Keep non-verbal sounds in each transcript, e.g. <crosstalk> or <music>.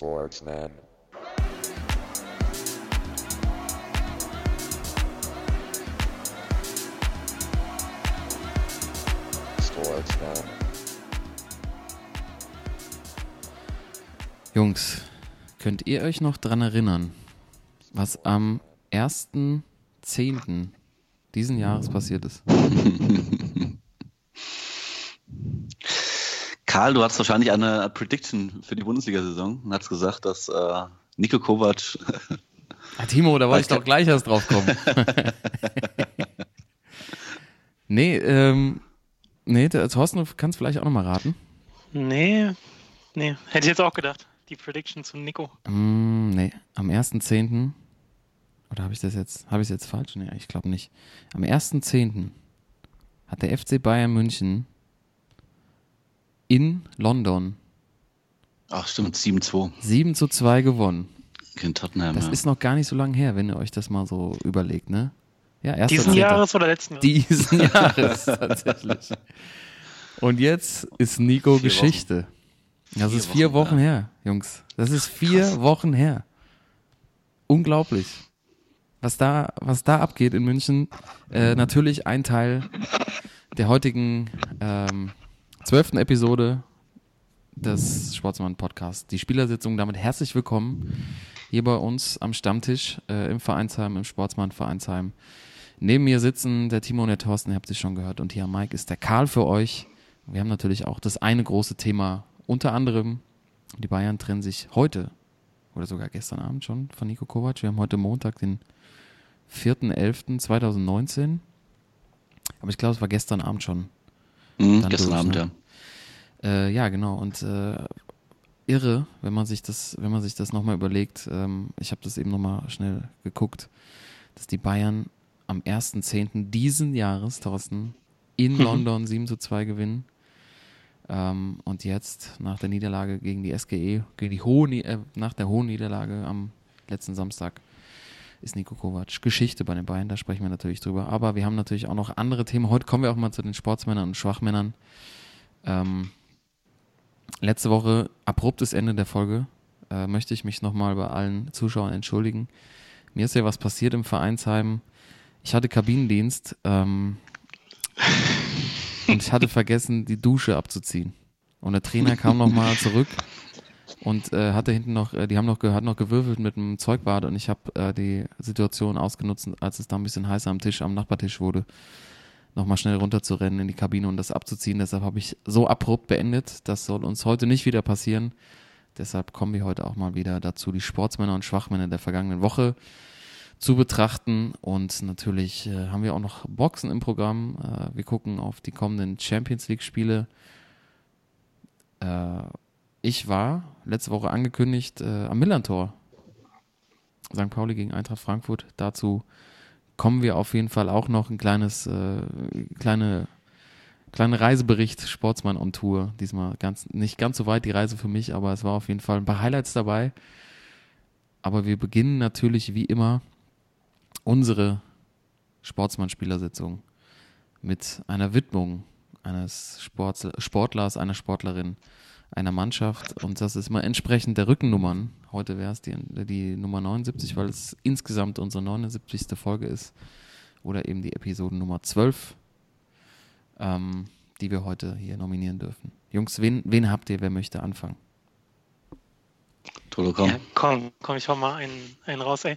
Sportsman. Sportsman. Jungs, könnt ihr euch noch dran erinnern, was am 1.10. diesen Jahres passiert ist? <laughs> Karl, du hast wahrscheinlich eine Prediction für die Bundesliga-Saison und hast gesagt, dass äh, Nico Kovac. <laughs> Ah, Timo, da wollte ich doch gleich erst drauf kommen. <laughs> nee, ähm, nee, der, Thorsten, du kannst vielleicht auch nochmal raten. Nee, nee, hätte ich jetzt auch gedacht. Die Prediction zu Nico. Mm, nee, am 1.10. Oder habe ich das jetzt, habe ich es jetzt falsch? Nee, ich glaube nicht. Am 1.10. hat der FC Bayern München in London Ach, stimmt, 7-2 7 zu 2 gewonnen. gegen Tottenham. Das ja. ist noch gar nicht so lange her, wenn ihr euch das mal so überlegt, ne? Ja, erster Diesen. Jahres oder letzten Jahres? Diesen <laughs> Jahres tatsächlich. Und jetzt ist Nico Vier Geschichte. Das Vier ist vier Wochen, Wochen her, Jungs. Das ist vier Krass. Wochen her. Unglaublich. Was da, was da abgeht in München. Äh, natürlich ein Teil der heutigen ähm, zwölften Episode des Sportsmann Podcasts. Die Spielersitzung damit herzlich willkommen hier bei uns am Stammtisch äh, im Vereinsheim, im Sportsmann Vereinsheim. Neben mir sitzen der Timo und der Thorsten, ihr habt sie schon gehört. Und hier am Mike ist der Karl für euch. Wir haben natürlich auch das eine große Thema, unter anderem, die Bayern trennen sich heute oder sogar gestern Abend schon von Nico Kovac. Wir haben heute Montag, den 4.11.2019. Aber ich glaube, es war gestern Abend schon. Mhm, gestern durch, Abend, ne? ja. Äh, ja, genau. Und äh, irre, wenn man sich das, wenn man sich das nochmal überlegt. Ähm, ich habe das eben nochmal schnell geguckt, dass die Bayern am 1.10. diesen Jahres, Thorsten, in Mhm. London 7 zu 2 gewinnen. Ähm, und jetzt nach der Niederlage gegen die SGE, gegen die hohe, äh, nach der hohen Niederlage am letzten Samstag, ist Nico Kovac Geschichte bei den Bayern. Da sprechen wir natürlich drüber. Aber wir haben natürlich auch noch andere Themen. Heute kommen wir auch mal zu den Sportsmännern und Schwachmännern. Ähm, letzte Woche, abruptes Ende der Folge, äh, möchte ich mich nochmal bei allen Zuschauern entschuldigen. Mir ist ja was passiert im Vereinsheim. Ich hatte Kabinendienst ähm, <laughs> und ich hatte vergessen, die Dusche abzuziehen. Und der Trainer kam nochmal zurück und äh, hatte hinten noch, äh, die haben noch, hat noch gewürfelt mit einem Zeugbad und ich habe äh, die Situation ausgenutzt, als es da ein bisschen heißer am Tisch, am Nachbartisch wurde, nochmal schnell runterzurennen in die Kabine und das abzuziehen. Deshalb habe ich so abrupt beendet. Das soll uns heute nicht wieder passieren. Deshalb kommen wir heute auch mal wieder dazu, die Sportsmänner und Schwachmänner der vergangenen Woche zu betrachten. Und natürlich äh, haben wir auch noch Boxen im Programm. Äh, wir gucken auf die kommenden Champions League-Spiele. Äh, ich war letzte Woche angekündigt äh, am Millantor. St. Pauli gegen Eintracht Frankfurt. Dazu kommen wir auf jeden Fall auch noch ein kleines, äh, kleine, kleine Reisebericht, Sportsmann on Tour. Diesmal ganz, nicht ganz so weit die Reise für mich, aber es war auf jeden Fall ein paar Highlights dabei. Aber wir beginnen natürlich wie immer unsere Sportsmann-Spielersitzung mit einer Widmung eines Sportlers, einer Sportlerin, einer Mannschaft. Und das ist mal entsprechend der Rückennummern. Heute wäre es die, die Nummer 79, weil es insgesamt unsere 79. Folge ist. Oder eben die Episode Nummer 12, ähm, die wir heute hier nominieren dürfen. Jungs, wen, wen habt ihr? Wer möchte anfangen? Toto, komm. Ja, komm, komm, ich hau mal einen, einen raus, ey.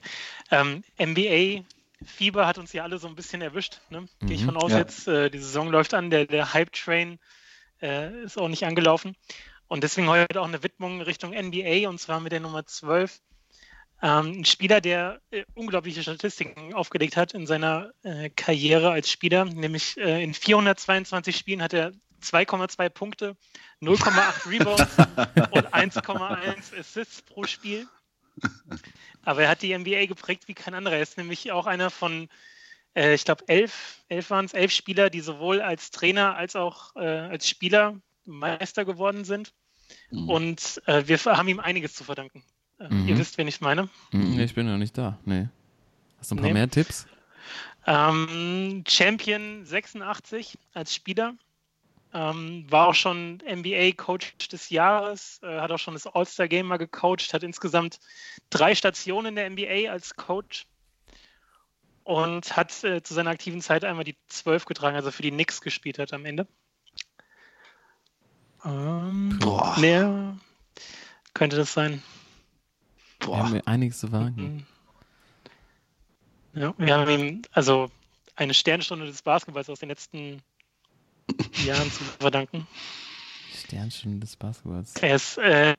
Ähm, NBA Fieber hat uns ja alle so ein bisschen erwischt, ne? Gehe ich Mhm, von aus ja. jetzt. Äh, die Saison läuft an, der, der Hype-Train äh, ist auch nicht angelaufen. Und deswegen heute auch eine Widmung Richtung NBA und zwar mit der Nummer 12. Ähm, ein Spieler, der äh, unglaubliche Statistiken aufgelegt hat in seiner äh, Karriere als Spieler, nämlich äh, in 422 Spielen hat er 2,2 Punkte, 0,8 <laughs> Rebounds und 1,1 Assists pro Spiel. Aber er hat die NBA geprägt wie kein anderer. Er ist nämlich auch einer von, äh, ich glaube, elf, elf waren es, elf Spieler, die sowohl als Trainer als auch äh, als Spieler Meister geworden sind. Mhm. Und äh, wir haben ihm einiges zu verdanken. Äh, Mhm. Ihr wisst, wen ich meine. Mhm, ich bin noch nicht da. Nee. Hast du ein paar Nee. mehr Tipps? Ähm, Champion 86 als Spieler. Ähm, war auch schon NBA-Coach des Jahres, äh, hat auch schon das All-Star-Game mal gecoacht, hat insgesamt drei Stationen in der NBA als Coach und hat äh, zu seiner aktiven Zeit einmal die 12 getragen, also für die Knicks gespielt hat am Ende. Ähm, Boah. Mehr könnte das sein. Wir haben Boah. mir einiges zu wagen. Mhm. Ja, wir haben ihm also eine Sternstunde des Basketballs aus den letzten <laughs> Jahren zu verdanken. Sternchen des Basketballs. Er ist äh,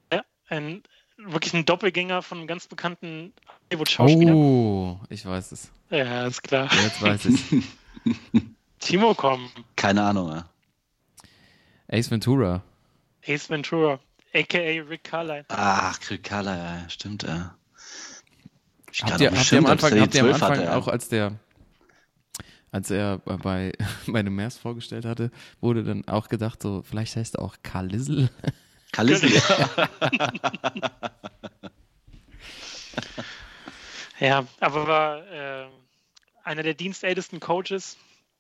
ein, wirklich ein Doppelgänger von einem ganz bekannten Hollywood-Schauspieler. Oh, ich weiß es. Ja, ist klar. Jetzt weiß ich. <laughs> Timo, komm. Keine Ahnung. Ja. Ace Ventura. Ace Ventura, a.k.a. Rick Carlisle. Ach, Krikala, ja, stimmt, ja. Ich Habt ihr, habt ihr am Anfang, habt ihr am 12 Anfang hatte, auch als der als er bei, <laughs> bei den Mavs vorgestellt hatte, wurde dann auch gedacht, so, vielleicht heißt er auch Lizzle. Kalisi, ja. Ja, aber war äh, einer der dienstältesten Coaches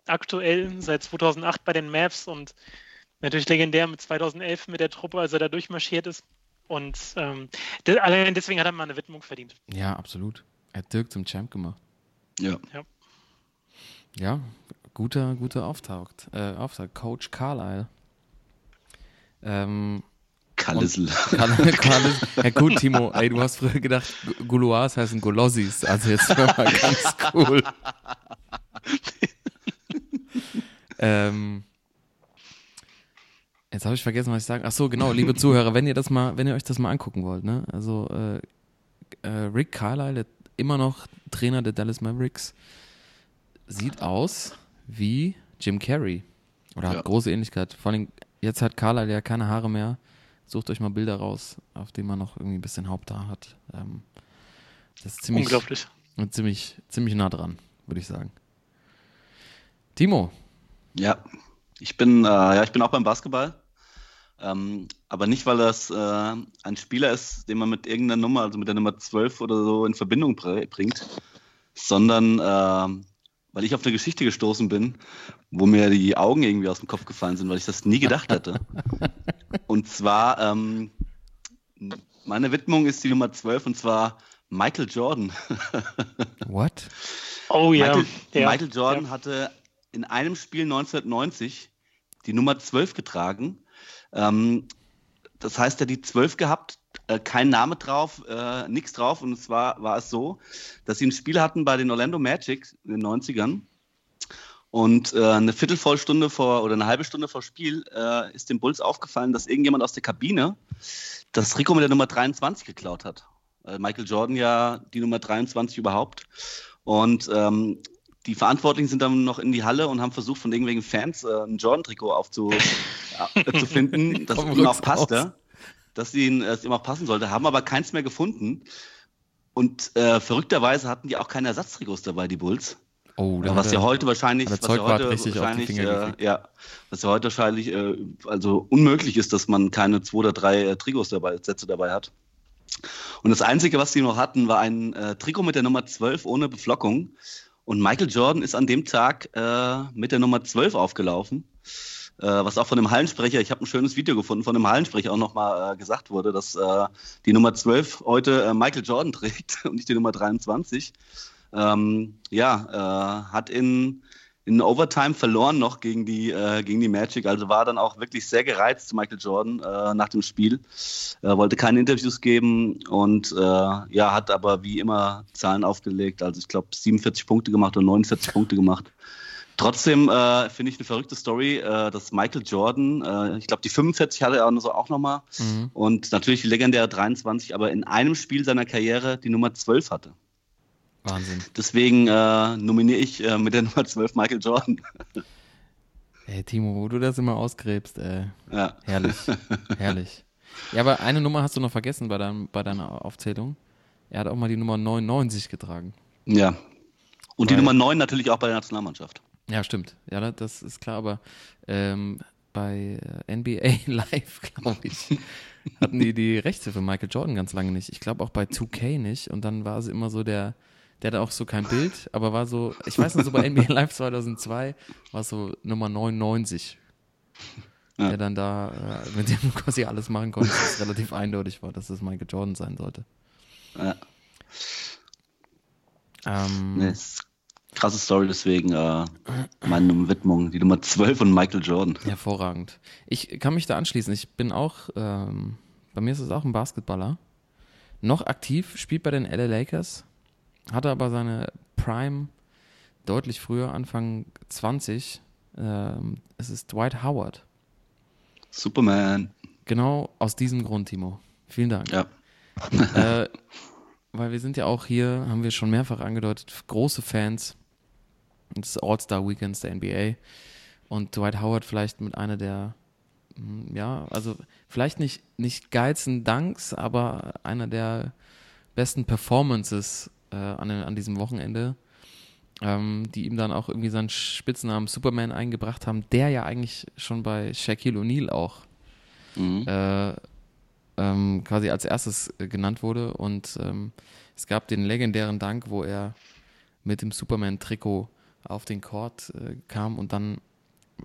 aktuell seit 2008 bei den Mavs und natürlich legendär mit 2011 mit der Truppe, als er da durchmarschiert ist. Und ähm, de allein deswegen hat er mal eine Widmung verdient. Ja, absolut. Er hat Dirk zum Champ gemacht. ja. Ja, guter, guter Auftaucht. Äh, Auftakt. Coach Carlisle. Ähm, Karl <laughs> ist, ja gut, Timo, ey, du hast früher gedacht, Gouloirs heißen Golossis. Also jetzt mal ganz cool. <laughs> ähm, jetzt habe ich vergessen, was ich sagen. Ach so, genau, liebe <laughs> Zuhörer, wenn ihr das mal, wenn ihr euch das mal angucken wollt, ne? Also äh, äh, Rick Carlisle, der immer noch Trainer der Dallas Mavericks, sieht aus wie Jim Carrey. Oder hat Ja. große Ähnlichkeit. Vor allem, jetzt hat Carlisle ja keine Haare mehr. Sucht euch mal Bilder raus, auf denen man noch irgendwie ein bisschen Haupthaar hat. Ähm, das ist ziemlich, Unglaublich. ziemlich, ziemlich nah dran, würde ich sagen. Timo, Ja, ich bin, äh, ja, ich bin auch beim Basketball. Ähm, aber nicht, weil das äh, ein Spieler ist, den man mit irgendeiner Nummer, also mit der Nummer 12 oder so in Verbindung br- bringt, sondern äh, weil ich auf eine Geschichte gestoßen bin, wo mir die Augen irgendwie aus dem Kopf gefallen sind, weil ich das nie gedacht hätte. <laughs> und zwar, ähm, meine Widmung ist die Nummer 12 und zwar Michael Jordan. <laughs> what? Oh ja. Michael, ja. Michael Jordan ja. hatte in einem Spiel 1990 die Nummer 12 getragen. Ähm, das heißt, er hat die 12 gehabt, äh, kein Name drauf, äh, nichts drauf. Und zwar war es so, dass sie ein Spiel hatten bei den Orlando Magic in den 90ern. Und äh, eine Viertelvollstunde vor oder eine halbe Stunde vor Spiel äh, ist dem Bulls aufgefallen, dass irgendjemand aus der Kabine das Trikot mit der Nummer 23 geklaut hat. Äh, Michael Jordan ja die Nummer 23 überhaupt. Und ähm, die Verantwortlichen sind dann noch in die Halle und haben versucht, von irgendwelchen Fans äh, ein Jordan-Trikot aufzu, <laughs> äh, zu finden, das ihm auch passte, dass ihnen, äh, es ihm auch passen sollte, haben aber keins mehr gefunden. Und äh, verrückterweise hatten die auch keine Ersatztrikots dabei, die Bulls. Oh, da was ja heute wahrscheinlich, was ja heute wahrscheinlich, äh, ja, was ja heute wahrscheinlich äh, also unmöglich ist, dass man keine zwei oder drei äh, Trikots dabei, Sätze dabei hat. Und das Einzige, was sie noch hatten, war ein äh, Trikot mit der Nummer 12 ohne Beflockung. Und Michael Jordan ist an dem Tag äh, mit der Nummer 12 aufgelaufen. Äh, was auch von dem Hallensprecher, ich habe ein schönes Video gefunden, von dem Hallensprecher auch nochmal äh, gesagt wurde, dass äh, die Nummer 12 heute äh, Michael Jordan <laughs> trägt und nicht die Nummer 23. Ähm, ja, äh, hat in, in Overtime verloren noch gegen die, äh, gegen die Magic. Also war dann auch wirklich sehr gereizt, Michael Jordan, äh, nach dem Spiel. Er wollte keine Interviews geben und äh, ja, hat aber wie immer Zahlen aufgelegt. Also ich glaube 47 Punkte gemacht oder 49 Punkte gemacht. Trotzdem äh, finde ich eine verrückte Story, äh, dass Michael Jordan, äh, ich glaube die 45 hatte er auch, so auch nochmal Mhm. und natürlich die legendäre 23, aber in einem Spiel seiner Karriere die Nummer 12 hatte. Wahnsinn. Deswegen äh, nominiere ich äh, mit der Nummer 12 Michael Jordan. Ey, Timo, wo du das immer ausgräbst, ey. Ja. Herrlich. Herrlich. Ja, aber eine Nummer hast du noch vergessen bei, deinem, bei deiner Aufzählung. Er hat auch mal die Nummer 99 getragen. ja. Und die Weil- Nummer 9 natürlich auch bei der Nationalmannschaft. Ja, stimmt. Ja, da- das ist klar, aber ähm, bei äh, NBA <laughs> Live, glaube ich, hatten die die Rechte für Michael Jordan ganz lange nicht. Ich glaube auch bei 2K nicht. Und dann war es immer so der, der hatte auch so kein Bild, aber war so, ich weiß noch so bei <laughs> NBA Live 2002 war es so Nummer 99. Ja. der dann da äh, mit dem <laughs> quasi alles machen konnte, es relativ eindeutig war, dass es Michael Jordan sein sollte. Ja. Ähm, Nee, ist krasse Story, deswegen äh, meine Widmung, die Nummer 12 von Michael Jordan. Hervorragend. Ich kann mich da anschließen. Ich bin auch, ähm, bei mir ist es auch ein Basketballer. Noch aktiv, spielt bei den LA Lakers, hatte aber seine Prime deutlich früher, Anfang 20. Ähm, es ist Dwight Howard. Superman. Genau aus diesem Grund, Timo. Vielen Dank. Ja. <laughs> äh, weil wir sind ja auch hier, haben wir schon mehrfach angedeutet, große Fans des All-Star-Weekends der NBA. Und Dwight Howard vielleicht mit einer der, mm, ja, also vielleicht nicht, nicht geilsten Danks, aber einer der besten Performances äh, an, an diesem Wochenende, ähm, die ihm dann auch irgendwie seinen Spitznamen Superman eingebracht haben, der ja eigentlich schon bei Shaquille O'Neal auch Mhm. äh, ähm, quasi als erstes äh, genannt wurde. Und ähm, es gab den legendären Dank, wo er mit dem Superman-Trikot auf den Court äh, kam und dann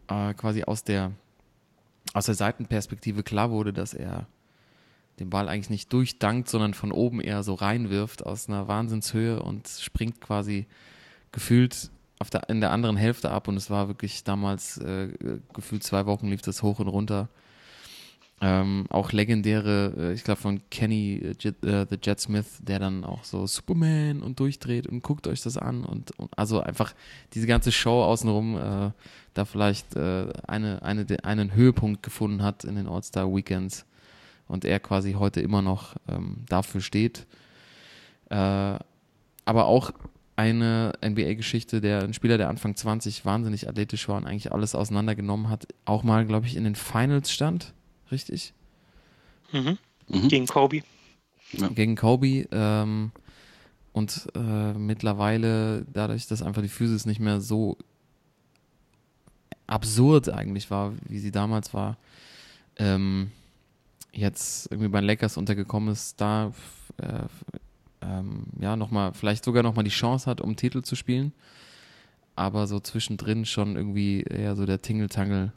äh, quasi aus der, aus der Seitenperspektive klar wurde, dass er den Ball eigentlich nicht durchdankt, sondern von oben eher so reinwirft aus einer Wahnsinnshöhe und springt quasi gefühlt auf der, in der anderen Hälfte ab und es war wirklich damals äh, gefühlt zwei Wochen lief das hoch und runter. Ähm, auch legendäre, äh, ich glaube von Kenny äh, äh, The Jet Smith, der dann auch so Superman und durchdreht und guckt euch das an und, und also einfach diese ganze Show außenrum äh, da vielleicht äh, eine, eine, einen Höhepunkt gefunden hat in den All-Star Weekends und er quasi heute immer noch ähm, dafür steht. Äh, aber auch eine NBA-Geschichte, der ein Spieler, der Anfang 20 wahnsinnig athletisch war und eigentlich alles auseinandergenommen hat, auch mal, glaube ich, in den Finals stand, richtig? Mhm. Mhm. Gegen Kobe. Gegen Kobe. Ähm, und äh, mittlerweile, dadurch, dass einfach die Physis nicht mehr so absurd eigentlich war, wie sie damals war, ähm, jetzt irgendwie bei den Lakers untergekommen ist, da äh, ähm, ja nochmal, vielleicht sogar nochmal die Chance hat, um Titel zu spielen. Aber so zwischendrin schon irgendwie eher so der Tingeltangel,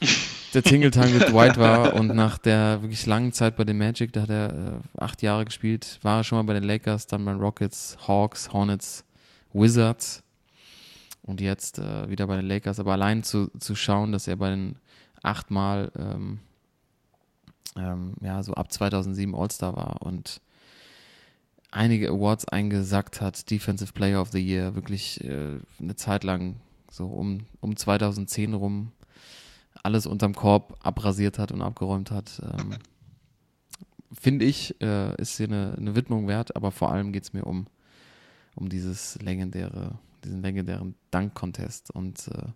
<laughs> der Tingeltangel Dwight war und nach der wirklich langen Zeit bei den Magic, da hat er äh, acht Jahre gespielt, war er schon mal bei den Lakers, dann bei den Rockets, Hawks, Hornets, Wizards und jetzt äh, wieder bei den Lakers. Aber allein zu, zu schauen, dass er bei den achtmal ähm, ähm, ja, so ab 2007 All-Star war und einige Awards eingesackt hat, Defensive Player of the Year, wirklich äh, eine Zeit lang so um, um 2010 rum alles unterm Korb abrasiert hat und abgeräumt hat. Ähm, Finde ich, äh, ist hier eine, eine Widmung wert, aber vor allem geht es mir um, um dieses legendäre, diesen legendären Dunk-Contest. Und äh,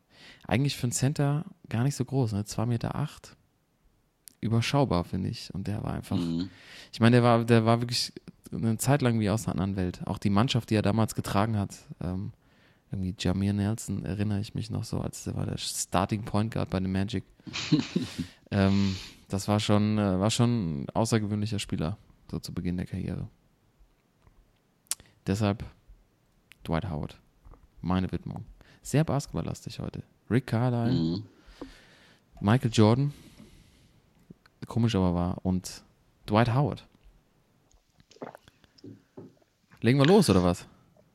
eigentlich für einen Center gar nicht so groß, ne? 2,8 Meter. Acht. Überschaubar, finde ich. Und der war einfach. Mhm. Ich meine, der war, der war wirklich eine Zeit lang wie aus einer anderen Welt. Auch die Mannschaft, die er damals getragen hat, ähm, irgendwie Jamir Nelson, erinnere ich mich noch so, als der war der Starting Point Guard bei den Magic. <laughs> ähm, das war schon, äh, war schon ein außergewöhnlicher Spieler, so zu Beginn der Karriere. Deshalb Dwight Howard. Meine Widmung. Sehr basketballlastig heute. Rick Carlisle, Mhm. Michael Jordan, komisch aber war, und Dwight Howard. Legen wir los, oder was?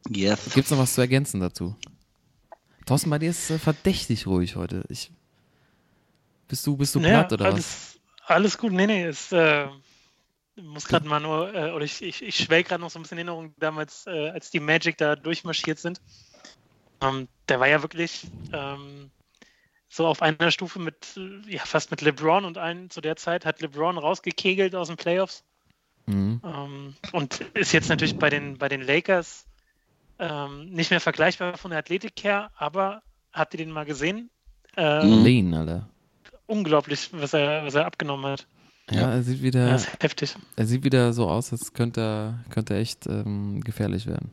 Yes. Gibt es noch was zu ergänzen dazu? Thorsten, bei dir ist äh, verdächtig ruhig heute. Ich, bist du, bist du Naja, platt oder was? alles, alles gut. Nee, nee, es äh, muss gerade mal nur, äh, oder ich, ich, ich schwelge gerade noch so ein bisschen in Erinnerung damals, äh, als die Magic da durchmarschiert sind. Ähm, der war ja wirklich ähm, so auf einer Stufe mit, äh, ja, fast mit LeBron und allen zu der Zeit, hat LeBron rausgekegelt aus den Playoffs. Mhm. Ähm, und ist jetzt natürlich bei den, bei den Lakers ähm, nicht mehr vergleichbar von der Athletik her, aber habt ihr den mal gesehen? Äh, Mhm. Lean, Alter. Unglaublich, was er, was er abgenommen hat. Ja, er sieht wieder, ist heftig. er sieht wieder so aus, als könnte er, könnte er echt ähm, gefährlich werden.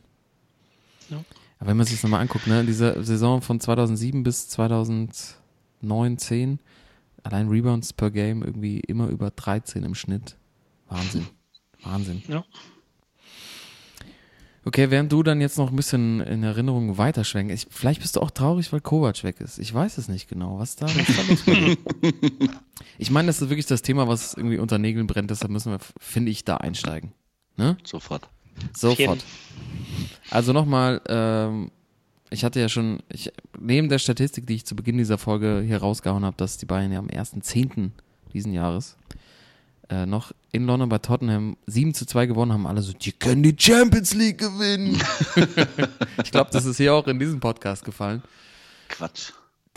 Ja. Aber wenn man sich das nochmal anguckt, ne, diese Saison von 2007 bis 2009, 10, allein Rebounds per Game irgendwie immer über 13 im Schnitt. Wahnsinn. Wahnsinn. Ja. Okay, während du dann jetzt noch ein bisschen in Erinnerung weiterschwenken, ich, vielleicht bist du auch traurig, weil Kovac weg ist. Ich weiß es nicht genau. Was da, was da? <laughs> Ich meine, das ist wirklich das Thema, was irgendwie unter Nägeln brennt, deshalb müssen wir, finde ich, da einsteigen. Ne? Sofort. Sofort. Also nochmal, ähm, ich hatte ja schon, ich, neben der Statistik, die ich zu Beginn dieser Folge hier rausgehauen habe, dass die Bayern ja am 1.10. diesen Jahres äh, noch in London bei Tottenham 7 zu 2 gewonnen haben, alle so, die können die Champions League gewinnen. <laughs> ich glaube, das ist hier auch in diesem Podcast gefallen. Quatsch.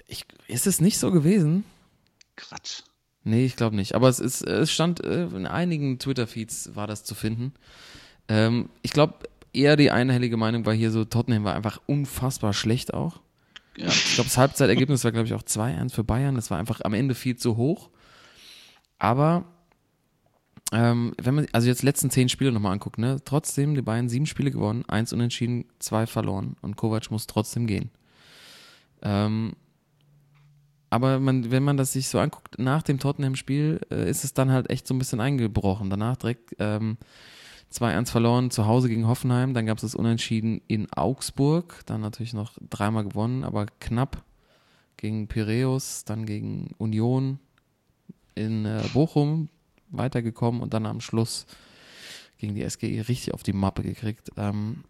Ich, ist es nicht so gewesen? Quatsch. Nee, ich glaube nicht. Aber es, ist, es stand äh, in einigen Twitter-Feeds war das zu finden. Ähm, ich glaube, eher die einhellige Meinung war hier so, Tottenham war einfach unfassbar schlecht auch. Ja. Ich glaube, das Halbzeitergebnis war, glaube ich, auch 2-1 für Bayern. Das war einfach am Ende viel zu hoch. Aber ähm, wenn man also jetzt die letzten zehn Spiele nochmal anguckt, ne, trotzdem die Bayern sieben Spiele gewonnen, eins unentschieden, zwei verloren und Kovac muss trotzdem gehen. Ähm, aber man, wenn man das sich so anguckt, nach dem Tottenham-Spiel äh, ist es dann halt echt so ein bisschen eingebrochen. Danach direkt ähm, 2-1 verloren zu Hause gegen Hoffenheim, dann gab es das Unentschieden in Augsburg, dann natürlich noch dreimal gewonnen, aber knapp gegen Piräus, dann gegen Union in äh, Bochum weitergekommen und dann am Schluss gegen die SGE richtig auf die Mappe gekriegt. Ähm,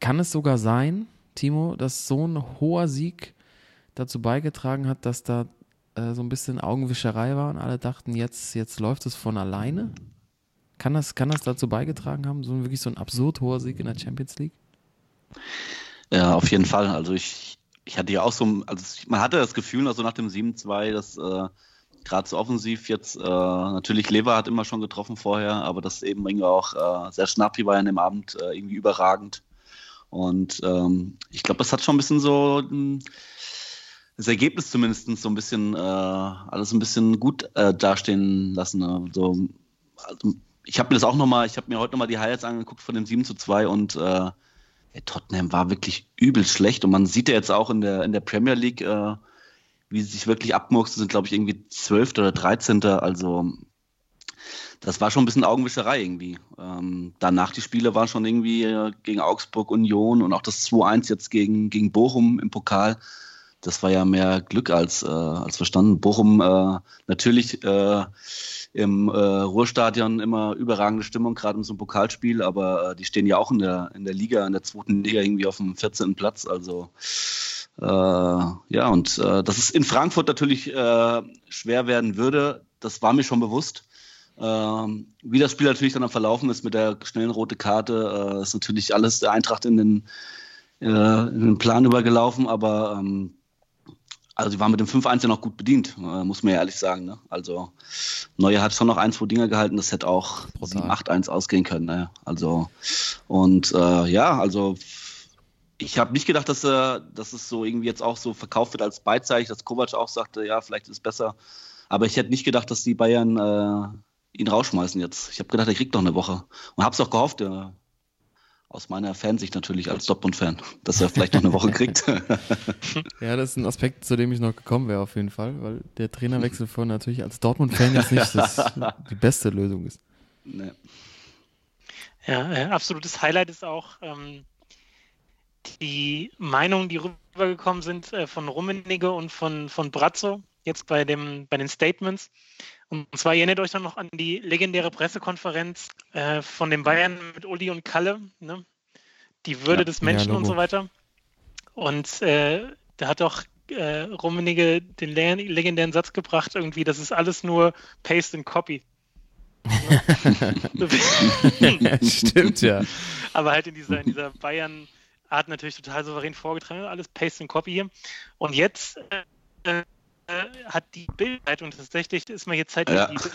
kann es sogar sein, Timo, dass so ein hoher Sieg dazu beigetragen hat, dass da äh, so ein bisschen Augenwischerei war und alle dachten, jetzt, jetzt läuft es von alleine? Kann das, kann das dazu beigetragen haben, so ein, wirklich so ein absurd hoher Sieg in der Champions League? Ja, auf jeden Fall. Also ich, ich hatte ja auch so, also man hatte das Gefühl, also nach dem 7-2, dass äh, gerade so offensiv jetzt, äh, natürlich Lever hat immer schon getroffen vorher, aber das eben irgendwie auch äh, sehr schnappi war ja an dem Abend äh, irgendwie überragend. Und ähm, ich glaube, das hat schon ein bisschen so mh, das Ergebnis zumindest so ein bisschen äh, alles ein bisschen gut äh, dastehen lassen. Ne? So, also, ich habe mir das auch nochmal, ich habe mir heute nochmal die Highlights angeguckt von dem 7 zu 2 und äh, Tottenham war wirklich übel schlecht und man sieht ja jetzt auch in der, in der Premier League, äh, wie sie sich wirklich abmurksen, sind glaube ich irgendwie 12. oder 13. Also das war schon ein bisschen Augenwischerei irgendwie. Ähm, danach die Spiele waren schon irgendwie äh, gegen Augsburg, Union und auch das 2-1 jetzt gegen, gegen Bochum im Pokal. Das war ja mehr Glück als, äh, als verstanden. Bochum äh, natürlich äh, im äh, Ruhrstadion immer überragende Stimmung, gerade in so einem Pokalspiel, aber äh, die stehen ja auch in der, in der Liga, in der zweiten Liga irgendwie auf dem 14. Platz. Also äh, ja, und äh, dass es in Frankfurt natürlich äh, schwer werden würde, das war mir schon bewusst. Ähm, wie das Spiel natürlich dann am Verlaufen ist mit der schnellen roten Karte, äh, ist natürlich alles der Eintracht in den, in den Plan übergelaufen, aber ähm, also sie waren mit dem 5-1 ja noch gut bedient, äh, muss man ja ehrlich sagen. Ne? Also Neuer hat schon noch ein, zwei Dinger gehalten, das hätte auch 7-8-1 ausgehen können. Ne? Also und äh, ja, also ich habe nicht gedacht, dass, äh, dass es so irgendwie jetzt auch so verkauft wird als Beizeig, dass Kovac auch sagte, ja, vielleicht ist es besser. Aber ich hätte nicht gedacht, dass die Bayern äh, ihn rausschmeißen jetzt. Ich habe gedacht, er kriegt noch eine Woche. Und habe es auch gehofft, ja, aus meiner Fansicht natürlich als Dortmund-Fan, dass er vielleicht noch eine Woche kriegt. <laughs> ja, das ist ein Aspekt, zu dem ich noch gekommen wäre auf jeden Fall, weil der Trainerwechsel von natürlich als Dortmund-Fan jetzt nicht das, <laughs> die beste Lösung ist. Nee. Ja, äh, absolutes Highlight ist auch ähm, die Meinungen, die rübergekommen sind äh, von Rummenigge und von, von Brazzo, jetzt bei, dem, bei den Statements. Und zwar erinnert euch dann noch an die legendäre Pressekonferenz äh, von den Bayern mit Uli und Kalle, ne? die Würde ja, des Menschen ja, und so weiter. Und äh, da hat auch äh, Rummenigge den legendären Satz gebracht, irgendwie, das ist alles nur Paste and Copy. <laughs> <laughs> Stimmt, ja. Aber halt in dieser, in dieser Bayern- Art natürlich total souverän vorgetragen, alles Paste and Copy hier. Und jetzt äh, hat die Bildzeitung tatsächlich, ist mal jetzt Zeit, ja. die zu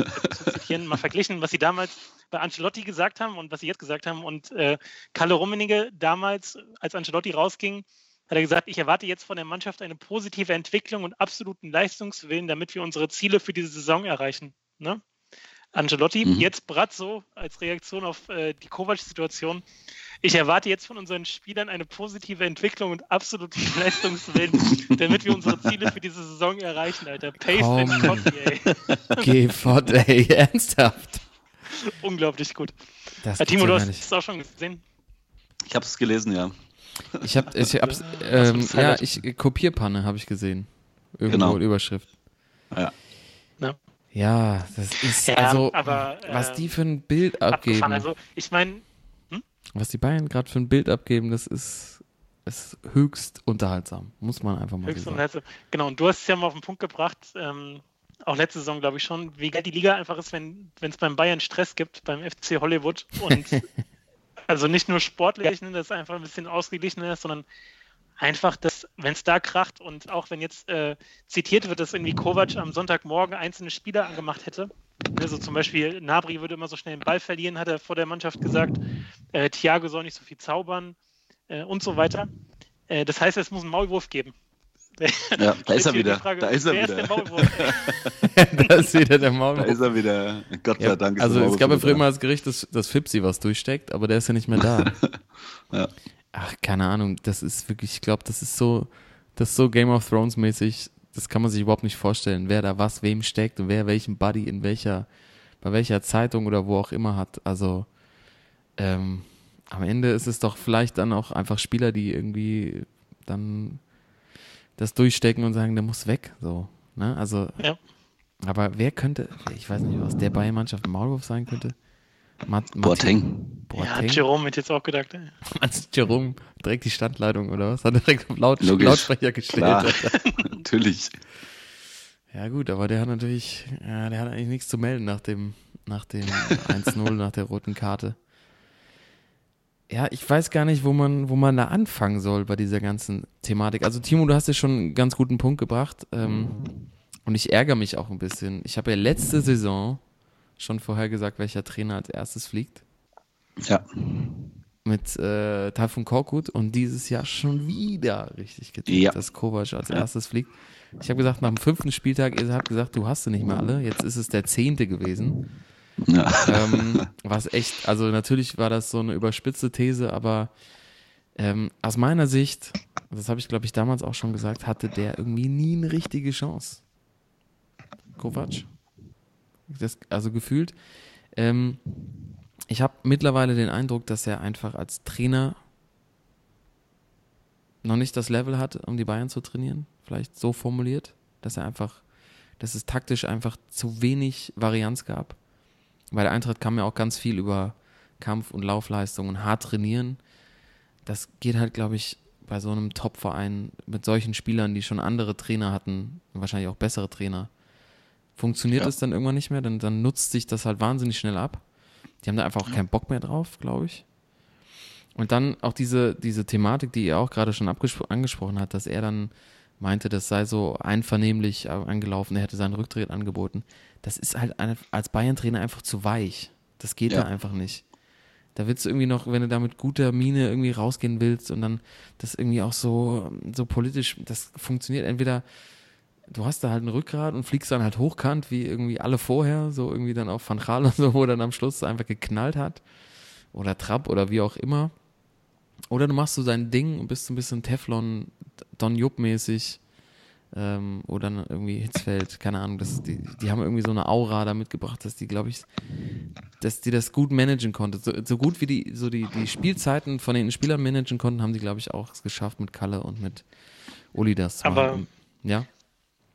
zitieren, mal verglichen, was sie damals bei Ancelotti gesagt haben und was sie jetzt gesagt haben. Und äh, Kalle Rummenigge damals, als Ancelotti rausging, hat er gesagt, ich erwarte jetzt von der Mannschaft eine positive Entwicklung und absoluten Leistungswillen, damit wir unsere Ziele für diese Saison erreichen. Ne? Ancelotti, mhm. jetzt Brazzo als Reaktion auf äh, die Kovac-Situation. Ich erwarte jetzt von unseren Spielern eine positive Entwicklung und absoluten <laughs> Leistungswillen, damit wir unsere Ziele für diese Saison erreichen, Alter. Pace Komm. and Coffee, ey. <laughs> Geh fort, ey. <laughs> Ernsthaft. Unglaublich gut. Das Timo, du hast es auch schon gesehen. Ich habe es gelesen, ja. Ich habe, ich hab's, ähm, ja, ich Kopierpanne habe ich gesehen. Irgendwo Genau. Überschrift. Ja. Ja. Das ist Ja, also, aber, was äh, die für ein Bild abgeben. Also ich meine, was die Bayern gerade für ein Bild abgeben, das ist, ist höchst unterhaltsam, muss man einfach mal höchst sagen. letzte. Genau, und du hast es ja mal auf den Punkt gebracht, ähm, auch letzte Saison, glaube ich schon, wie geil die Liga einfach ist, wenn es beim Bayern Stress gibt, beim FC Hollywood. Und <laughs> also nicht nur sportlich, dass es einfach ein bisschen ausgeglichener ist, sondern einfach, dass, wenn es da kracht und auch wenn jetzt äh, zitiert wird, dass irgendwie Kovac am Sonntagmorgen einzelne Spieler angemacht hätte. Also zum Beispiel Nabri würde immer so schnell den Ball verlieren, hat er vor der Mannschaft gesagt. Äh, Thiago soll nicht so viel zaubern äh, und so weiter. Äh, das heißt, es muss einen Maulwurf geben. <laughs> Ja, da ist er wieder. Frage, da ist er wer wieder. <laughs> Ist der Maulwurf? da ist wieder der da Maulwurf. ist er wieder. Gott sei Ja, Dank. also es gab ja früher mal das Gericht, dass, dass Fipsi was durchsteckt, aber der ist ja nicht mehr da. <laughs> Ja. Ach, keine Ahnung, das ist wirklich, ich glaube, das ist so, das ist so Game of Thrones mäßig, das kann man sich überhaupt nicht vorstellen, wer da was wem steckt und wer welchen Buddy in welcher, bei welcher Zeitung oder wo auch immer hat. Also ähm, am Ende ist es doch vielleicht dann auch einfach Spieler, die irgendwie dann das durchstecken und sagen, der muss weg. So, ne? Also, Ja. aber wer könnte, ich weiß nicht, was der Bayern-Mannschaft Maulwurf sein könnte? Mat Boateng. Ja, Boateng? Jerome hätte jetzt auch gedacht. <laughs> ey. Als Jerome direkt die Standleitung oder was? Hat er direkt auf Laut Logisch. Lautsprecher gestellt. <laughs> <laughs> Natürlich. Ja gut, aber der hat natürlich, ja, der hat eigentlich nichts zu melden nach dem, nach dem 1-0, nach der roten Karte. Ja, ich weiß gar nicht, wo man, wo man da anfangen soll bei dieser ganzen Thematik. Also Timo, du hast ja schon einen ganz guten Punkt gebracht. Ähm, und ich ärgere mich auch ein bisschen. Ich habe ja letzte Saison schon vorher gesagt, welcher Trainer als erstes fliegt. Ja. mit äh, Taifun Korkut und dieses Jahr schon wieder richtig getippt, Ja. dass Kovac als erstes fliegt. Ich habe gesagt, nach dem fünften Spieltag, ihr habt gesagt, du hast sie nicht mehr alle. Jetzt ist es der zehnte gewesen. ja. Ähm, <laughs> was echt, also natürlich war das so eine überspitzte These, aber ähm, aus meiner Sicht, das habe ich glaube ich damals auch schon gesagt, hatte der irgendwie nie eine richtige Chance. Kovac. Das, also gefühlt. Ähm, ich habe mittlerweile den Eindruck, dass er einfach als Trainer noch nicht das Level hat, um die Bayern zu trainieren. Vielleicht so formuliert, dass er einfach, dass es taktisch einfach zu wenig Varianz gab. Bei der Eintracht kam ja auch ganz viel über Kampf- und Laufleistung und hart trainieren. Das geht halt, glaube ich, bei so einem Top-Verein mit solchen Spielern, die schon andere Trainer hatten, wahrscheinlich auch bessere Trainer, funktioniert Ja. es dann irgendwann nicht mehr, dann, dann nutzt sich das halt wahnsinnig schnell ab. Die haben da einfach auch keinen Bock mehr drauf, glaube ich. Und dann auch diese, diese Thematik, die ihr auch gerade schon angesprochen hat, dass er dann meinte, das sei so einvernehmlich angelaufen, er hätte seinen Rücktritt angeboten. Das ist halt eine, als Bayern-Trainer einfach zu weich. Das geht Ja. da einfach nicht. Da willst du irgendwie noch, wenn du da mit guter Miene irgendwie rausgehen willst und dann das irgendwie auch so, so politisch, das funktioniert entweder, du hast da halt ein Rückgrat und fliegst dann halt hochkant, wie irgendwie alle vorher, so irgendwie dann auch Van Gaal <laughs> und so, wo dann am Schluss einfach geknallt hat. Oder Trapp oder wie auch immer. Oder du machst so dein Ding und bist so ein bisschen Teflon, Don Jupp-mäßig. Ähm, oder irgendwie Hitzfeld, keine Ahnung. Das, die, die haben irgendwie so eine Aura da mitgebracht, dass die, glaube ich, dass die das gut managen konnte. So, so gut wie die, so die, die Spielzeiten von den Spielern managen konnten, haben die, glaube ich, auch es geschafft mit Kalle und mit Uli das Aber-. Ja,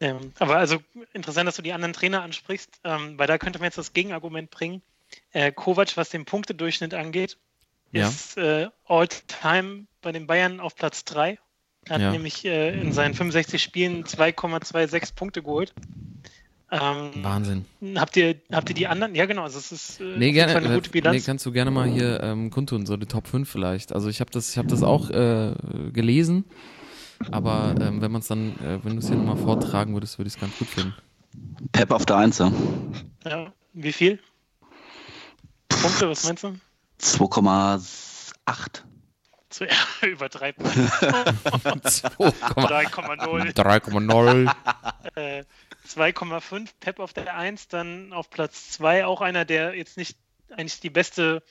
Ähm, aber also interessant, dass du die anderen Trainer ansprichst, ähm, weil da könnte man jetzt das Gegenargument bringen. Äh, Kovac, was den Punktedurchschnitt angeht, Ja. ist äh, all-time bei den Bayern auf Platz 3. Er hat Ja. nämlich äh, in seinen 65 Spielen 2,26 Punkte geholt. Ähm, Wahnsinn. habt, ihr, habt ihr die anderen? Ja, genau. Also es ist äh, Nee, gerne. Eine gute Nee, Bilanz. kannst du gerne mal hier ähm, kundtun, so die Top 5 vielleicht. Also ich habe das, ich hab das auch äh, gelesen, aber ähm, wenn man es dann, äh, wenn du es hier nochmal vortragen würdest, würde ich es ganz gut finden. Pep auf der Einser. ja. Wie viel? Punkte, was meinst du? 2,8. Zu, ja, über drei Punkte. 3,0. 3,0. Äh, 2,5 Pep auf der 1, dann auf Platz 2 auch einer, der jetzt nicht eigentlich die beste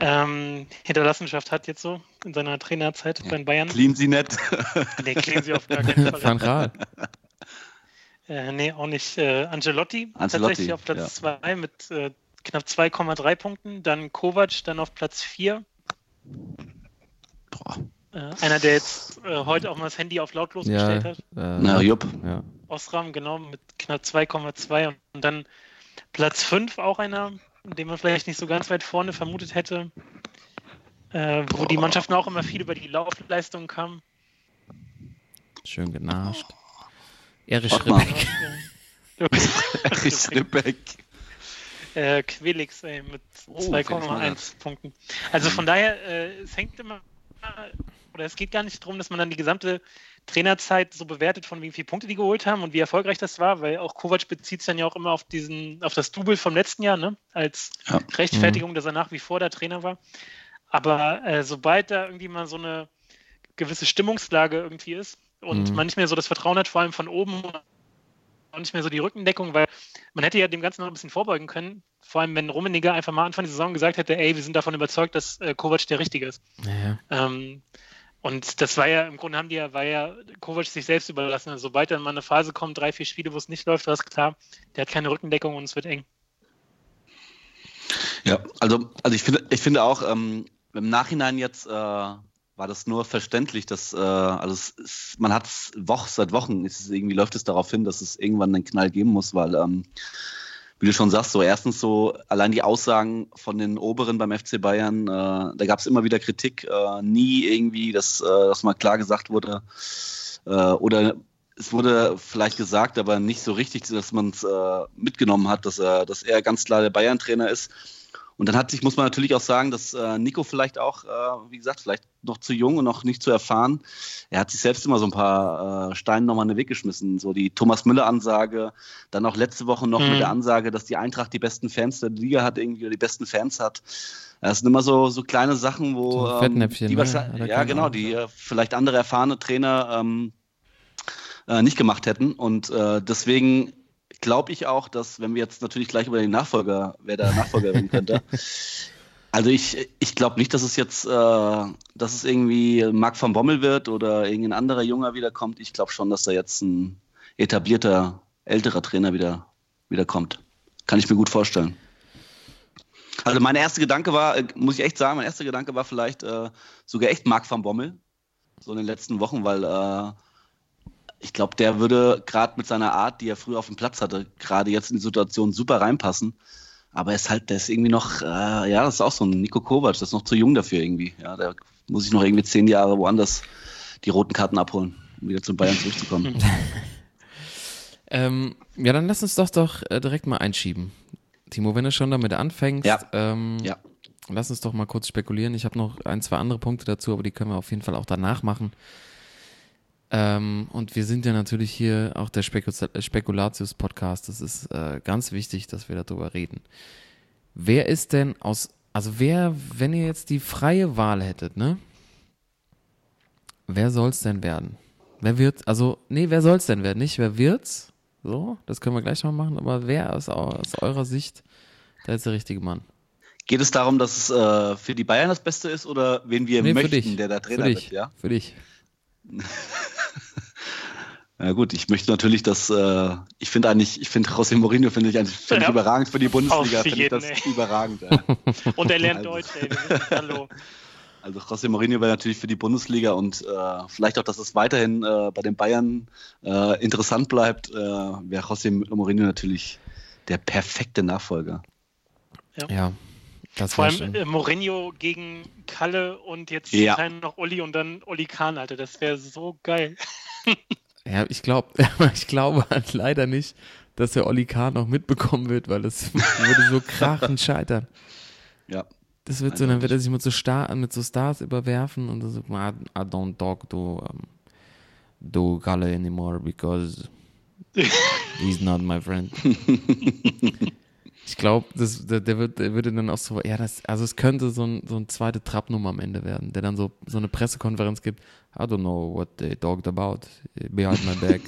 ähm, Hinterlassenschaft hat jetzt so in seiner Trainerzeit bei den Bayern. Clean sie nicht. <laughs> Nee, klingen sie auf gar keinen <laughs> Fall. Van Gaal. Äh, nee, auch nicht. Äh, Angelotti, Ancelotti, tatsächlich auf Platz 2 mit äh, knapp 2,3 Punkten. Dann Kovac, dann auf Platz 4. Äh, einer, der jetzt äh, heute auch mal das Handy auf lautlos gestellt hat. äh, Na, Jupp. ja. Osram, genau, mit knapp 2,2 und dann Platz 5 auch einer, den man vielleicht nicht so ganz weit vorne vermutet hätte, äh, wo die Mannschaften auch immer viel über die Laufleistung kamen. Schön genascht. Erich. Ribbeck. <laughs> Erich Ribbeck. äh, Quelix ey, mit Oh, auf jeden Fall 2,1 das. Punkten. Also von daher, äh, es hängt immer, oder es geht gar nicht darum, dass man dann die gesamte Trainerzeit so bewertet, von wie viele Punkte die geholt haben und wie erfolgreich das war, weil auch Kovac bezieht es dann ja auch immer auf diesen, auf das Double vom letzten Jahr, ne? Als Ja. Rechtfertigung, dass er nach wie vor der Trainer war. Aber äh, sobald da irgendwie mal so eine gewisse Stimmungslage irgendwie ist und Mhm. man nicht mehr so das Vertrauen hat, vor allem von oben und nicht mehr so die Rückendeckung, weil man hätte ja dem Ganzen noch ein bisschen vorbeugen können. Vor allem, wenn Rummenigge einfach mal Anfang der Saison gesagt hätte, ey, wir sind davon überzeugt, dass äh, Kovac der Richtige ist. Naja. Ähm, und das war ja, im Grunde haben die ja, war ja Kovac sich selbst überlassen. Also, sobald dann mal eine Phase kommt, drei, vier Spiele, wo es nicht läuft, war es klar, der hat keine Rückendeckung und es wird eng. Ja, also, also ich finde, ich finde auch, ähm, im Nachhinein jetzt äh, war das nur verständlich, dass äh, also ist, man hat es Woch, seit Wochen ist irgendwie läuft es darauf hin, dass es irgendwann einen Knall geben muss, weil ähm, wie du schon sagst, so erstens so allein die Aussagen von den Oberen beim FC Bayern, äh, da gab es immer wieder Kritik, äh, nie irgendwie, dass, äh, dass mal klar gesagt wurde äh, oder es wurde vielleicht gesagt, aber nicht so richtig, dass man es äh, mitgenommen hat, dass er, dass er ganz klar der Bayern-Trainer ist. Und dann hat sich, muss man natürlich auch sagen, dass äh, Nico vielleicht auch, äh, wie gesagt, vielleicht noch zu jung und noch nicht zu erfahren. Er hat sich selbst immer so ein paar äh, Steine nochmal in den Weg geschmissen. So die Thomas Müller-Ansage, dann auch letzte Woche noch Mhm. mit der Ansage, dass die Eintracht die besten Fans der Liga hat, irgendwie oder die besten Fans hat. Das sind immer so, so kleine Sachen, wo So ähm, die ne? wahrscheinlich, ja genau, die äh, vielleicht andere erfahrene Trainer ähm, äh, nicht gemacht hätten. Und äh, deswegen glaube ich auch, dass, wenn wir jetzt natürlich gleich über den Nachfolger, wer der Nachfolger werden könnte, <laughs> also ich, ich glaube nicht, dass es jetzt, äh, dass es irgendwie Marc van Bommel wird oder irgendein anderer Junger wiederkommt. Ich glaube schon, dass da jetzt ein etablierter, älterer Trainer wieder, wieder kommt. Kann ich mir gut vorstellen. Also mein erster Gedanke war, äh, muss ich echt sagen, mein erster Gedanke war vielleicht äh, sogar echt Marc van Bommel, so in den letzten Wochen, weil äh, ich glaube, der würde gerade mit seiner Art, die er früher auf dem Platz hatte, gerade jetzt in die Situation super reinpassen. Aber er ist halt, der ist irgendwie noch, äh, ja, das ist auch so ein Nico Kovac, das ist noch zu jung dafür irgendwie. Ja, da muss ich noch irgendwie zehn Jahre woanders die roten Karten abholen, um wieder zu Bayern zurückzukommen. <laughs> Ähm, ja, dann lass uns das doch äh, direkt mal einschieben. Timo, wenn du schon damit anfängst, Ja. ähm, Ja. lass uns doch mal kurz spekulieren. Ich habe noch ein, zwei andere Punkte dazu, aber die können wir auf jeden Fall auch danach machen. Ähm, und wir sind ja natürlich hier auch der Spekul Spekulatius-Podcast. Das ist äh, ganz wichtig, dass wir darüber reden. Wer ist denn aus, also wer, wenn ihr jetzt die freie Wahl hättet, ne? Wer soll's denn werden? Wer wird, also, nee, wer soll's denn werden? Nicht wer wird's? So, das können wir gleich noch machen, aber wer aus, aus eurer Sicht da ist der richtige Mann? Geht es darum, dass es äh, für die Bayern das Beste ist oder wen wir Nee, möchten, dich. der da Trainer für dich. wird? Ja? Für dich. <laughs> Ja gut, ich möchte natürlich, dass äh, ich finde eigentlich, ich finde José Mourinho finde ich eigentlich völlig Ja. überragend für die Bundesliga, Auf finde ich jeden, das ey. überragend. Ey. <laughs> Und er lernt Also. Deutsch, ey. <laughs> Hallo. Also José Mourinho wäre natürlich für die Bundesliga und äh, vielleicht auch, dass es weiterhin äh, bei den Bayern äh, interessant bleibt, äh, wäre José Mourinho natürlich der perfekte Nachfolger. Ja. Das Vor allem schon. äh, Mourinho gegen Kalle und jetzt Ja. ja. noch Olli und dann Olli Kahn, Alter. Das wäre so geil. <laughs> Ja, ich glaube, <laughs> ich glaube halt leider nicht, dass der Olli Kahn noch mitbekommen wird, weil das würde so krachend <laughs> scheitern. Ja. Das wird so, dann wird er sich mit so, Star, mit so Stars überwerfen und so, I, I don't talk to, um, to Kalle anymore because he's not my friend. Ich glaube, der, der, wird, der würde dann auch so, ja, das, also es könnte so ein, so ein zweite Trappnummer am Ende werden, der dann so, so eine Pressekonferenz gibt. I don't know what they talked about behind my back.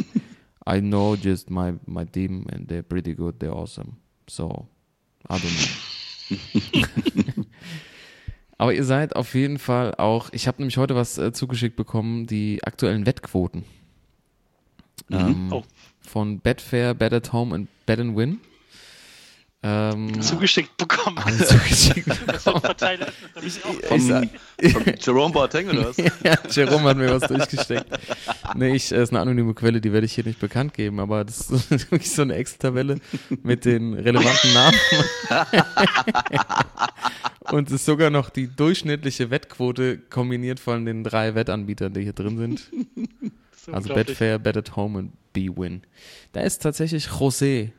I know just my, my team and they're pretty good, they're awesome. So, I don't know. <laughs> Aber ihr seid auf jeden Fall auch, ich habe nämlich heute was äh, zugeschickt bekommen, die aktuellen Wettquoten. Ähm, Oh. Von Betfair, Bet at Home und Bet and Win. Ähm, Zugeschickt bekommen. hab <laughs> ich zugeschickt bekommen. Verteiler ist das nämlich auch. Von, Ich von Jerome Boateng oder was? <laughs> ja, Jerome hat mir was durchgesteckt. Nee, ich, äh, ist eine anonyme Quelle, die werde ich hier nicht bekannt geben, aber das ist <laughs> wirklich so eine Excel-Tabelle mit den relevanten Namen. Und es ist sogar noch die durchschnittliche Wettquote kombiniert von den drei Wettanbietern, die hier drin sind. Also. Betfair, Bet at Home und B-Win. Da ist tatsächlich José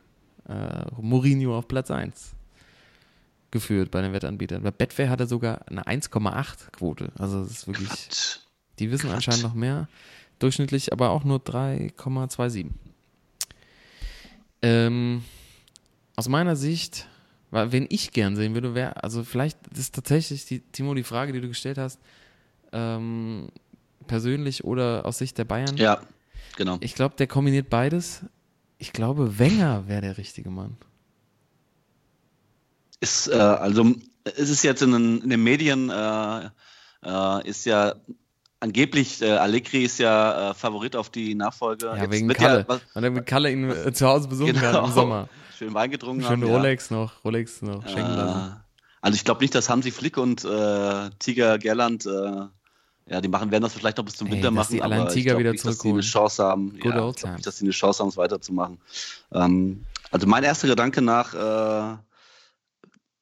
äh, Mourinho auf Platz 1 geführt bei den Wettanbietern. Bei Betfair hat er sogar eine 1,8 Quote. Also das ist wirklich, die wissen anscheinend noch mehr. Durchschnittlich aber auch nur 3,27. Ähm, aus meiner Sicht, wa- wen ich gern sehen würde, wäre, also vielleicht ist tatsächlich, die, Timo, die Frage, die du gestellt hast, ähm, persönlich oder aus Sicht der Bayern. Ja, genau. Ich glaube, der kombiniert beides. Ich glaube, Wenger wäre der richtige Mann. Ist, äh, also, es ist jetzt in den, in den Medien, äh, äh, ist ja angeblich, äh, Allegri ist ja äh, Favorit auf die Nachfolge. Ja, Jetzt wegen Kalle. was- Und damit Kalle ihn äh, zu Hause besuchen kann Genau. im Sommer. Schön Wein getrunken Schön haben. Rolex noch, Rolex noch schenken lassen. Also ich glaube nicht, dass Hansi Flick und Tiger Gerland, ja, die machen, werden das vielleicht noch bis zum Ey, Winter dass machen, aber ich Tiger glaub wieder nicht, dass die zurückholen. eine Chance haben. Good ja, ich glaub times. nicht, dass die eine Chance haben, es weiterzumachen. Ähm, also mein erster Gedanke nach, äh,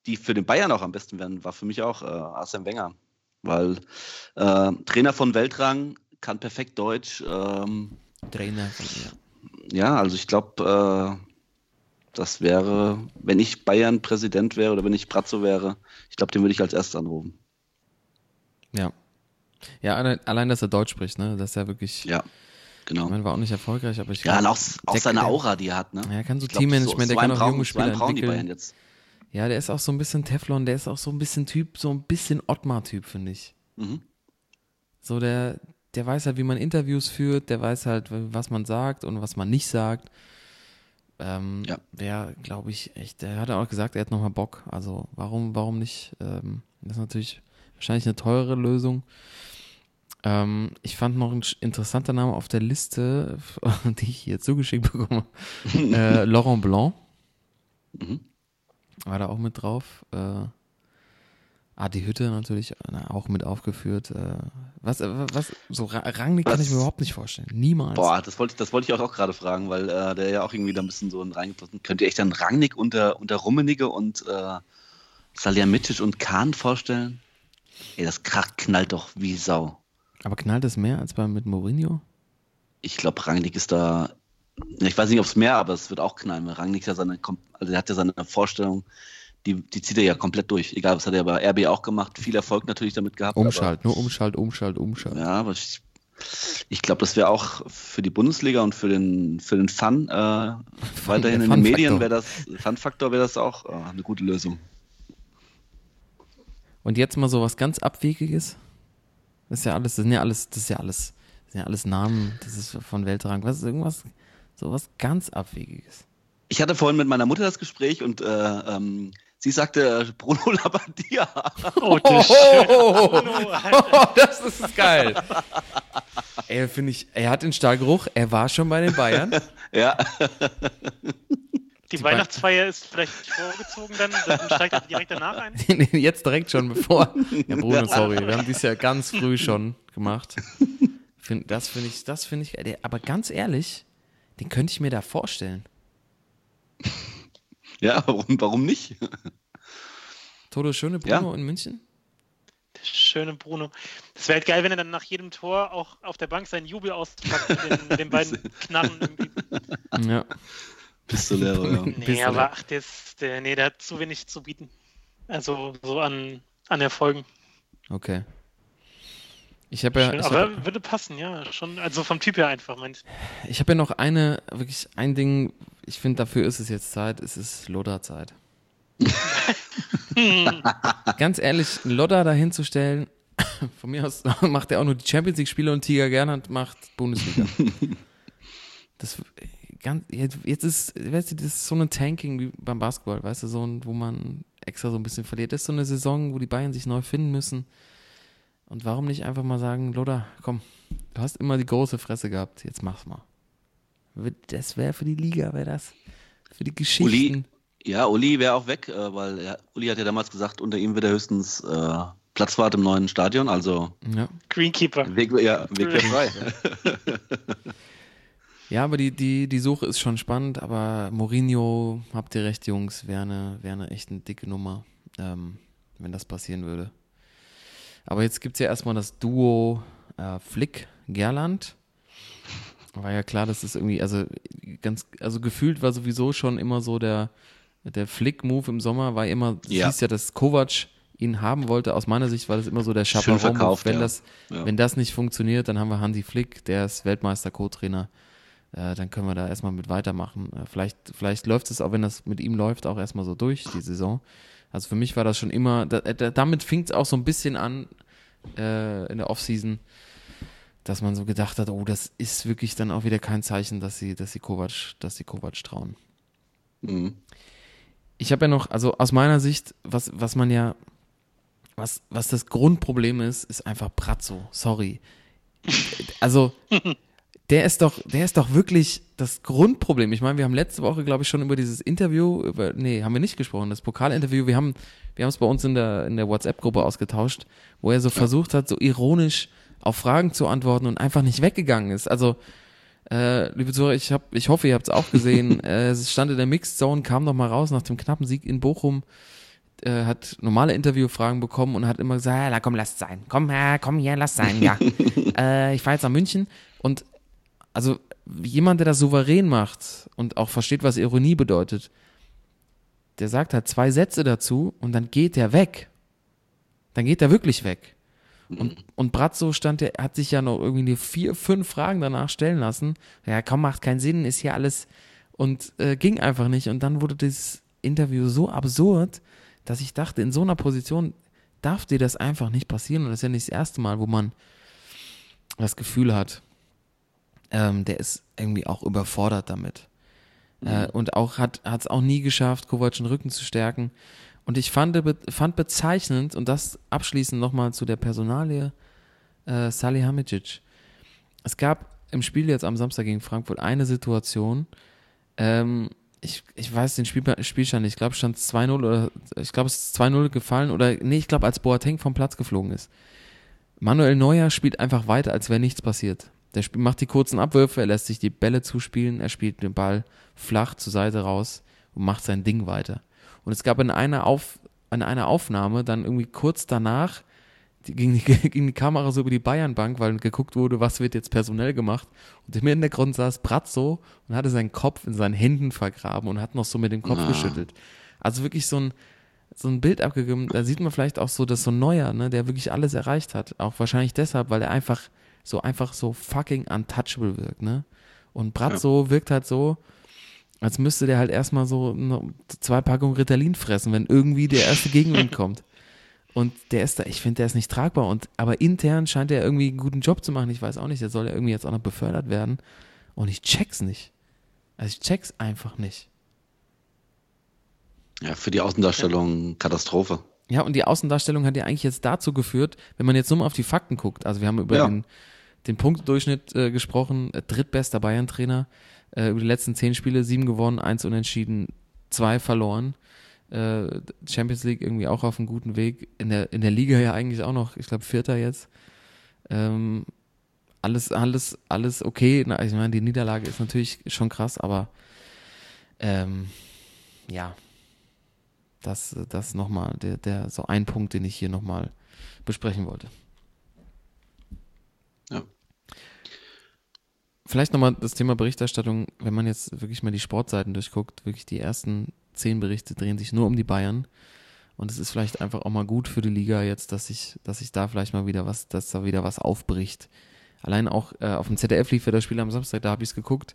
die für den Bayern auch am besten wären, war für mich auch äh, Arsene Wenger, weil äh, Trainer von Weltrang kann perfekt Deutsch. Ähm, Trainer von ihr. ja, also ich glaube, äh, das wäre, wenn ich Bayern-Präsident wäre oder wenn ich Brazzo wäre, ich glaube, den würde ich als erstes anrufen. Ja. Ja, allein, dass er Deutsch spricht, ne? Das ist ja wirklich. Ja, genau. Ich meine, war auch nicht erfolgreich, aber ich Ja, und auch, auch seine der- Aura, die er hat, ne? Ja, er kann so Teammanagement, der kann auch junge so Spieler entwickeln. Jetzt. Ja, der ist auch so ein bisschen Teflon, der ist auch so ein bisschen Typ, so ein bisschen Ottmar-Typ, finde ich. Mhm. So, der, der weiß halt, wie man Interviews führt, der weiß halt, was man sagt und was man nicht sagt. Ähm, Ja. Wäre, glaube ich, echt, der hat auch gesagt, er hat nochmal Bock. Also, warum, warum nicht? Ähm, das ist natürlich wahrscheinlich eine teure Lösung. Ähm, ich fand noch ein interessanter Name auf der Liste, <laughs> die ich hier zugeschickt bekomme. <laughs> äh, Laurent Blanc. Mhm. War da auch mit drauf. Äh, ah, die Hütte natürlich na, auch mit aufgeführt. Äh, was, äh, was, so Ra- Rangnick kann ich mir überhaupt nicht vorstellen. Niemals. Boah, das wollte ich, das wollte ich auch, auch gerade fragen, weil äh, der ja auch irgendwie da ein bisschen so reingepasst Könnt ihr echt dann Rangnick unter, unter Rummenigge und äh, Salihamidzic und Kahn vorstellen? Ey, das kracht, knallt doch wie Sau. Aber knallt es mehr als bei mit Mourinho? Ich glaube, Rangnick ist da, ich weiß nicht, ob es mehr, aber es wird auch knallen, weil Rangnick ja seine, also er hat ja seine Vorstellung, die, die zieht er ja komplett durch. Egal, was hat er bei RB auch gemacht, viel Erfolg natürlich damit gehabt. Umschalt, nur Umschalt, Umschalt, Umschalt. Aber, ja, aber ich, ich glaube, das wäre auch für die Bundesliga und für den, für den Fun, äh, <laughs> weiterhin der in den Medien wäre das, Fun-Faktor wäre das auch äh, eine gute Lösung. Und jetzt mal so was ganz Abwegiges. Das ist ja alles, das sind ja alles, das ist ja alles, das sind ja alles Namen, das ist von Weltrang. Was ist irgendwas, so was ganz Abwegiges? Ich hatte vorhin mit meiner Mutter das Gespräch und äh, ähm, sie sagte Bruno <laughs> Labbadia. Oh, das Oh, Bruno, Alter. oh, das ist geil. Ey, finde ich, er hat den Stahlgeruch, er war schon bei den Bayern. <laughs> ja, <laughs> Die, Die Weihnachtsfeier ist vielleicht vorgezogen, dann, dann steigt er direkt danach ein. <laughs> Jetzt direkt schon bevor. Ja, Bruno, sorry, wir haben dies ja ganz früh schon gemacht. Find, das finde ich, das finde ich, aber ganz ehrlich, den könnte ich mir da vorstellen. <laughs> ja, warum, warum nicht? Toto Schöne Bruno in München? Der schöne Bruno. Das wäre halt geil, wenn er dann nach jedem Tor auch auf der Bank seinen Jubel auspackt mit den, mit den beiden <laughs> Knarren irgendwie. Ja. Pistolero, ja. Nee, aber ach, der, ist, der, nee, der hat zu wenig zu bieten. Also so an, an Erfolgen. Okay. Ich habe ja, Schön, ich aber hab, würde passen, ja. Schon, also vom Typ her einfach, meinst ich hab ja noch eine, wirklich ein Ding, ich finde, dafür ist es jetzt Zeit, es ist Lodder-Zeit. <laughs> Ganz ehrlich, Lodder dahinzustellen, <coughs> von mir aus macht er auch nur die Champions League-Spiele und Tiger Gernand macht Bundesliga. <laughs> Das, ganz, jetzt, jetzt ist, weißt du, das ist so ein Tanking wie beim Basketball, weißt du, so ein, wo man extra so ein bisschen verliert. Das ist so eine Saison, wo die Bayern sich neu finden müssen. Und warum nicht einfach mal sagen, Loda, komm, du hast immer die große Fresse gehabt, jetzt mach's mal. Das wäre für die Liga, wäre das. Für die Geschichten. Ja, Uli wäre auch weg, äh, weil ja, Uli hat ja damals gesagt, unter ihm wird er höchstens äh, Platzwart im neuen Stadion, also Ja. Greenkeeper. Weg, ja, Weg wäre frei. <laughs> <laughs> Ja, aber die, die, die Suche ist schon spannend, aber Mourinho, habt ihr recht, Jungs, wäre eine, wäre eine echt eine dicke Nummer, ähm, wenn das passieren würde. Aber jetzt gibt es ja erstmal das Duo äh, Flick-Gerland. War ja klar, dass es irgendwie, also ganz, also gefühlt war sowieso schon immer so der, der Flick-Move im Sommer, war immer, Ja. hieß ja, dass Kovac ihn haben wollte. Aus meiner Sicht war das immer so der verkauft, Wenn, ja. das, Ja. wenn das nicht funktioniert, dann haben wir Hansi Flick, der ist Weltmeister-Co-Trainer. Äh, dann können wir da erstmal mit weitermachen. Äh, vielleicht, vielleicht läuft es auch, wenn das mit ihm läuft, auch erstmal so durch, die Saison. Also für mich war das schon immer, da, da, damit fing es auch so ein bisschen an äh, in der Offseason, dass man so gedacht hat, oh, das ist wirklich dann auch wieder kein Zeichen, dass sie, dass sie Kovac, dass sie Kovac trauen. Mhm. Ich habe ja noch, also aus meiner Sicht, was, was man ja, was, was das Grundproblem ist, ist einfach Brazzo. Sorry. <laughs> Also, der ist doch, der ist doch wirklich das Grundproblem. Ich meine, wir haben letzte Woche, glaube ich, schon über dieses Interview, über, nee, haben wir nicht gesprochen, das Pokalinterview, wir haben, wir haben es bei uns in der, in der WhatsApp-Gruppe ausgetauscht, wo er so versucht hat, so ironisch auf Fragen zu antworten und einfach nicht weggegangen ist. Also, äh, liebe Zuhörer, ich, hab, ich hoffe, ihr habt es auch gesehen. <laughs> äh, es stand in der Mixed Zone, kam noch mal raus nach dem knappen Sieg in Bochum, äh, hat normale Interviewfragen bekommen und hat immer gesagt, ja, na komm, lasst sein. Komm, äh, komm hier, lass sein, ja. <laughs> äh, ich fahre jetzt nach München und also jemand, der das souverän macht und auch versteht, was Ironie bedeutet, der sagt halt zwei Sätze dazu und dann geht er weg. Dann geht er wirklich weg. Und, und Brazzo stand, der hat sich ja noch irgendwie vier, fünf Fragen danach stellen lassen. Ja, komm, macht keinen Sinn, ist hier alles. Und äh, ging einfach nicht. Und dann wurde dieses Interview so absurd, dass ich dachte, in so einer Position darf dir das einfach nicht passieren. Und das ist ja nicht das erste Mal, wo man das Gefühl hat, ähm, der ist irgendwie auch überfordert damit. Äh, und auch hat es auch nie geschafft, Kovac den Rücken zu stärken. Und ich fand, fand bezeichnend, und das abschließend nochmal zu der Personalie äh, Salihamidzic. Es gab im Spiel jetzt am Samstag gegen Frankfurt eine Situation, ähm, ich, ich weiß den Spiel, Spielstand nicht, ich glaube, es stand 2-0 oder ich glaube, es ist 2-0 gefallen oder nee, ich glaube, als Boateng vom Platz geflogen ist. Manuel Neuer spielt einfach weiter, als wäre nichts passiert. Der macht die kurzen Abwürfe, er lässt sich die Bälle zuspielen, er spielt den Ball flach zur Seite raus und macht sein Ding weiter. Und es gab in einer, Auf, in einer Aufnahme dann irgendwie kurz danach, die, ging, die, <laughs> ging die Kamera so über die Bayernbank, weil geguckt wurde, was wird jetzt personell gemacht. Und im Hintergrund saß Brazzo und hatte seinen Kopf in seinen Händen vergraben und hat noch so mit dem Kopf Ah. geschüttelt. Also wirklich so ein, so ein Bild abgegeben. Da sieht man vielleicht auch so, dass so ein Neuer, ne, der wirklich alles erreicht hat. Auch wahrscheinlich deshalb, weil er einfach so einfach so fucking untouchable wirkt, ne? Und Brazzo wirkt halt so, als müsste der halt erstmal so zwei Packungen Ritalin fressen, wenn irgendwie der erste Gegenwind <laughs> kommt. Und der ist da, ich finde, der ist nicht tragbar. Und, aber intern scheint er irgendwie einen guten Job zu machen. Ich weiß auch nicht, der soll ja irgendwie jetzt auch noch befördert werden. Und ich check's nicht. Also ich check's einfach nicht. Ja, für die Außendarstellung Katastrophe. Ja, und die Außendarstellung hat ja eigentlich jetzt dazu geführt, wenn man jetzt nur mal auf die Fakten guckt. Also wir haben über Ja. den, den Punktdurchschnitt äh, gesprochen, äh, drittbester Bayern-Trainer, äh, über die letzten zehn Spiele, sieben gewonnen, eins unentschieden, zwei verloren. Äh, Champions League irgendwie auch auf einem guten Weg. In der, in der Liga ja eigentlich auch noch, ich glaube, Vierter jetzt. Ähm, alles, alles, alles okay. Na, ich meine, die Niederlage ist natürlich schon krass, aber ähm, ja, das, das nochmal, der, der, so ein Punkt, den ich hier nochmal besprechen wollte. Vielleicht nochmal das Thema Berichterstattung, wenn man jetzt wirklich mal die Sportseiten durchguckt, wirklich die ersten zehn Berichte drehen sich nur um die Bayern. Und es ist vielleicht einfach auch mal gut für die Liga jetzt, dass sich, dass sich da vielleicht mal wieder was, dass da wieder was aufbricht. Allein auch äh, auf dem ZDF lief ja das Spiel am Samstag, da habe ich es geguckt.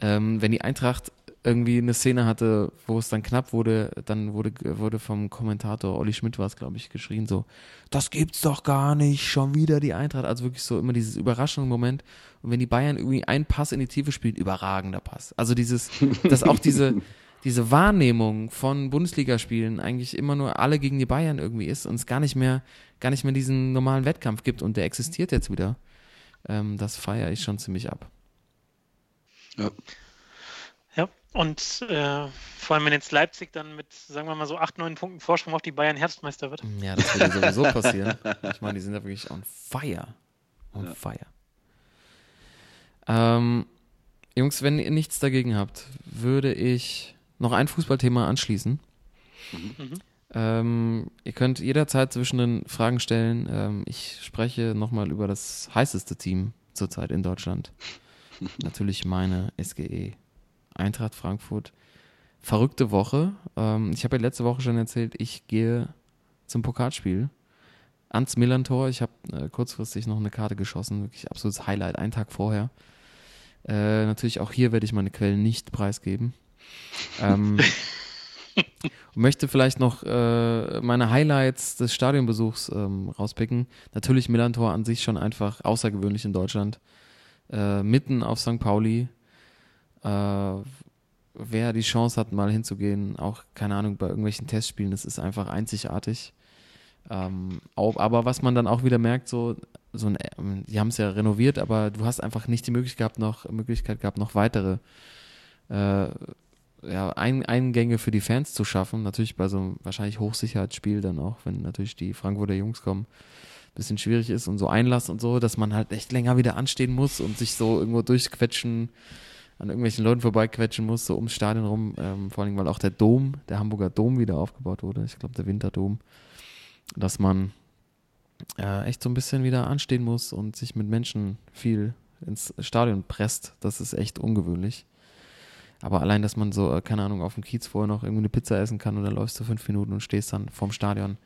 Ähm, wenn die Eintracht irgendwie eine Szene hatte, wo es dann knapp wurde, dann wurde, wurde vom Kommentator, Olli Schmidt war es, glaube ich, geschrien so, das gibt's doch gar nicht, schon wieder die Eintracht. Also wirklich so immer dieses Überraschungsmoment. Und wenn die Bayern irgendwie einen Pass in die Tiefe spielen, überragender Pass. Also dieses, dass auch diese, <laughs> diese Wahrnehmung von Bundesligaspielen eigentlich immer nur alle gegen die Bayern irgendwie ist und es gar nicht mehr, gar nicht mehr diesen normalen Wettkampf gibt und der existiert jetzt wieder. Ähm, das feiere ich schon ziemlich ab. Ja. Ja, und äh, vor allem wenn jetzt Leipzig dann mit, sagen wir mal so, acht, neun Punkten Vorsprung auf die Bayern Herbstmeister wird. Ja, das würde <laughs> sowieso passieren. Ich meine, die sind ja wirklich on fire. On Ja. fire. Ähm, Jungs, wenn ihr nichts dagegen habt, würde ich noch ein Fußballthema anschließen. Mhm. Ähm, ihr könnt jederzeit zwischen den Fragen stellen. Ähm, ich spreche nochmal über das heißeste Team zurzeit in Deutschland. <laughs> Natürlich meine SGE. Eintracht Frankfurt. Verrückte Woche. Ähm, ich habe ja letzte Woche schon erzählt, ich gehe zum Pokalspiel ans Millantor. Ich habe äh, kurzfristig noch eine Karte geschossen. Wirklich absolutes Highlight, einen Tag vorher. Äh, natürlich auch hier werde ich meine Quellen nicht preisgeben. Ähm, <laughs> möchte vielleicht noch äh, meine Highlights des Stadionbesuchs ähm, rauspicken. Natürlich Millantor an sich schon einfach außergewöhnlich in Deutschland. Äh, mitten auf St. Pauli. Äh, wer die Chance hat, mal hinzugehen, auch keine Ahnung, bei irgendwelchen Testspielen, das ist einfach einzigartig. Ähm, aber was man dann auch wieder merkt, so, so ein, ähm, die haben es ja renoviert, aber du hast einfach nicht die Möglichkeit gehabt, noch, Möglichkeit gehabt, noch weitere äh, ja, Ein Eingänge für die Fans zu schaffen. Natürlich bei so einem wahrscheinlich Hochsicherheitsspiel dann auch, wenn natürlich die Frankfurter Jungs kommen, bisschen schwierig ist und so Einlass und so, dass man halt echt länger wieder anstehen muss und sich so irgendwo durchquetschen, an irgendwelchen Leuten vorbeiquetschen muss, so ums Stadion rum. Ähm, vor allem, weil auch der Dom, der Hamburger Dom wieder aufgebaut wurde. Ich glaube, der Winterdom. Dass man äh, echt so ein bisschen wieder anstehen muss und sich mit Menschen viel ins Stadion presst. Das ist echt ungewöhnlich. Aber allein, dass man so, äh, keine Ahnung, auf dem Kiez vorher noch irgendwie eine Pizza essen kann und dann läufst du fünf Minuten und stehst dann vorm Stadion.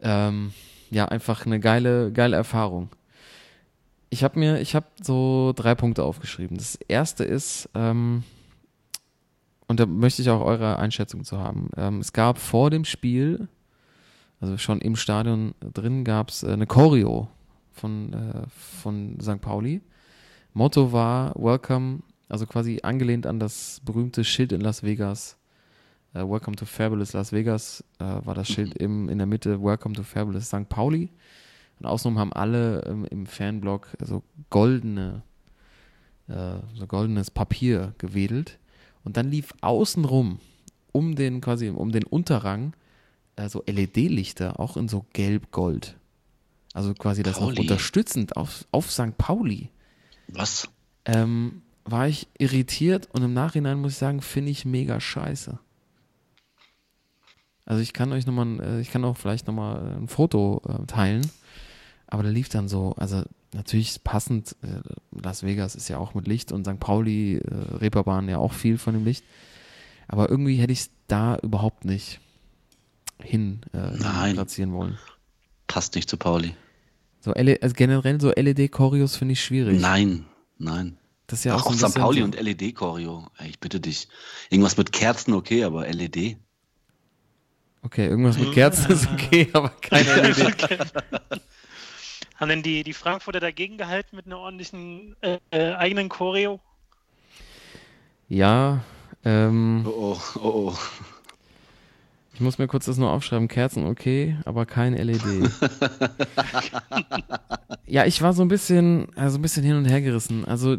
Ähm, ja, einfach eine geile, geile Erfahrung. Ich habe mir, ich habe so drei Punkte aufgeschrieben. Das erste ist, ähm, und da möchte ich auch eure Einschätzung zu haben. Ähm, es gab vor dem Spiel, also schon im Stadion drin, gab es äh, eine Choreo von, äh, von St. Pauli. Motto war Welcome, also quasi angelehnt an das berühmte Schild in Las Vegas. Äh, Welcome to Fabulous Las Vegas äh, war das Schild im, in der Mitte. Welcome to Fabulous St. Pauli. Und außenrum haben alle ähm, im Fanblock so goldene, äh, so goldenes Papier gewedelt. Und dann lief außenrum um den quasi um den Unterrang äh, so LED-Lichter, auch in so gelb-gold. Also quasi das noch Pauli. unterstützend auf, auf St. Pauli. Was? Ähm, war ich irritiert und im Nachhinein muss ich sagen, finde ich mega scheiße. Also ich kann euch nochmal, äh, ich kann auch vielleicht nochmal ein Foto äh, teilen, aber da lief dann so, also natürlich passend, äh, Las Vegas ist ja auch mit Licht und St. Pauli, äh, Reeperbahn ja auch viel von dem Licht, aber irgendwie hätte ich es da überhaupt nicht hin äh, Nein. platzieren wollen. Passt nicht zu Pauli. So L also generell so LED-Choreos finde ich schwierig. Nein, nein. Das ist ja auch, auch so ein St. Pauli so, und LED-Choreo. Ich bitte dich. Irgendwas mit Kerzen, okay, aber E LED? Okay, irgendwas mit Kerzen ist okay, aber keine LED. <laughs> Haben denn die, die Frankfurter dagegen gehalten mit einer ordentlichen äh, äh, eigenen Choreo? Ja, ähm, Oh, oh, oh, oh. ich muss mir kurz das nur aufschreiben. Kerzen okay, aber kein LED. <laughs> ja, ich war so ein bisschen, also ein bisschen hin und her gerissen. Also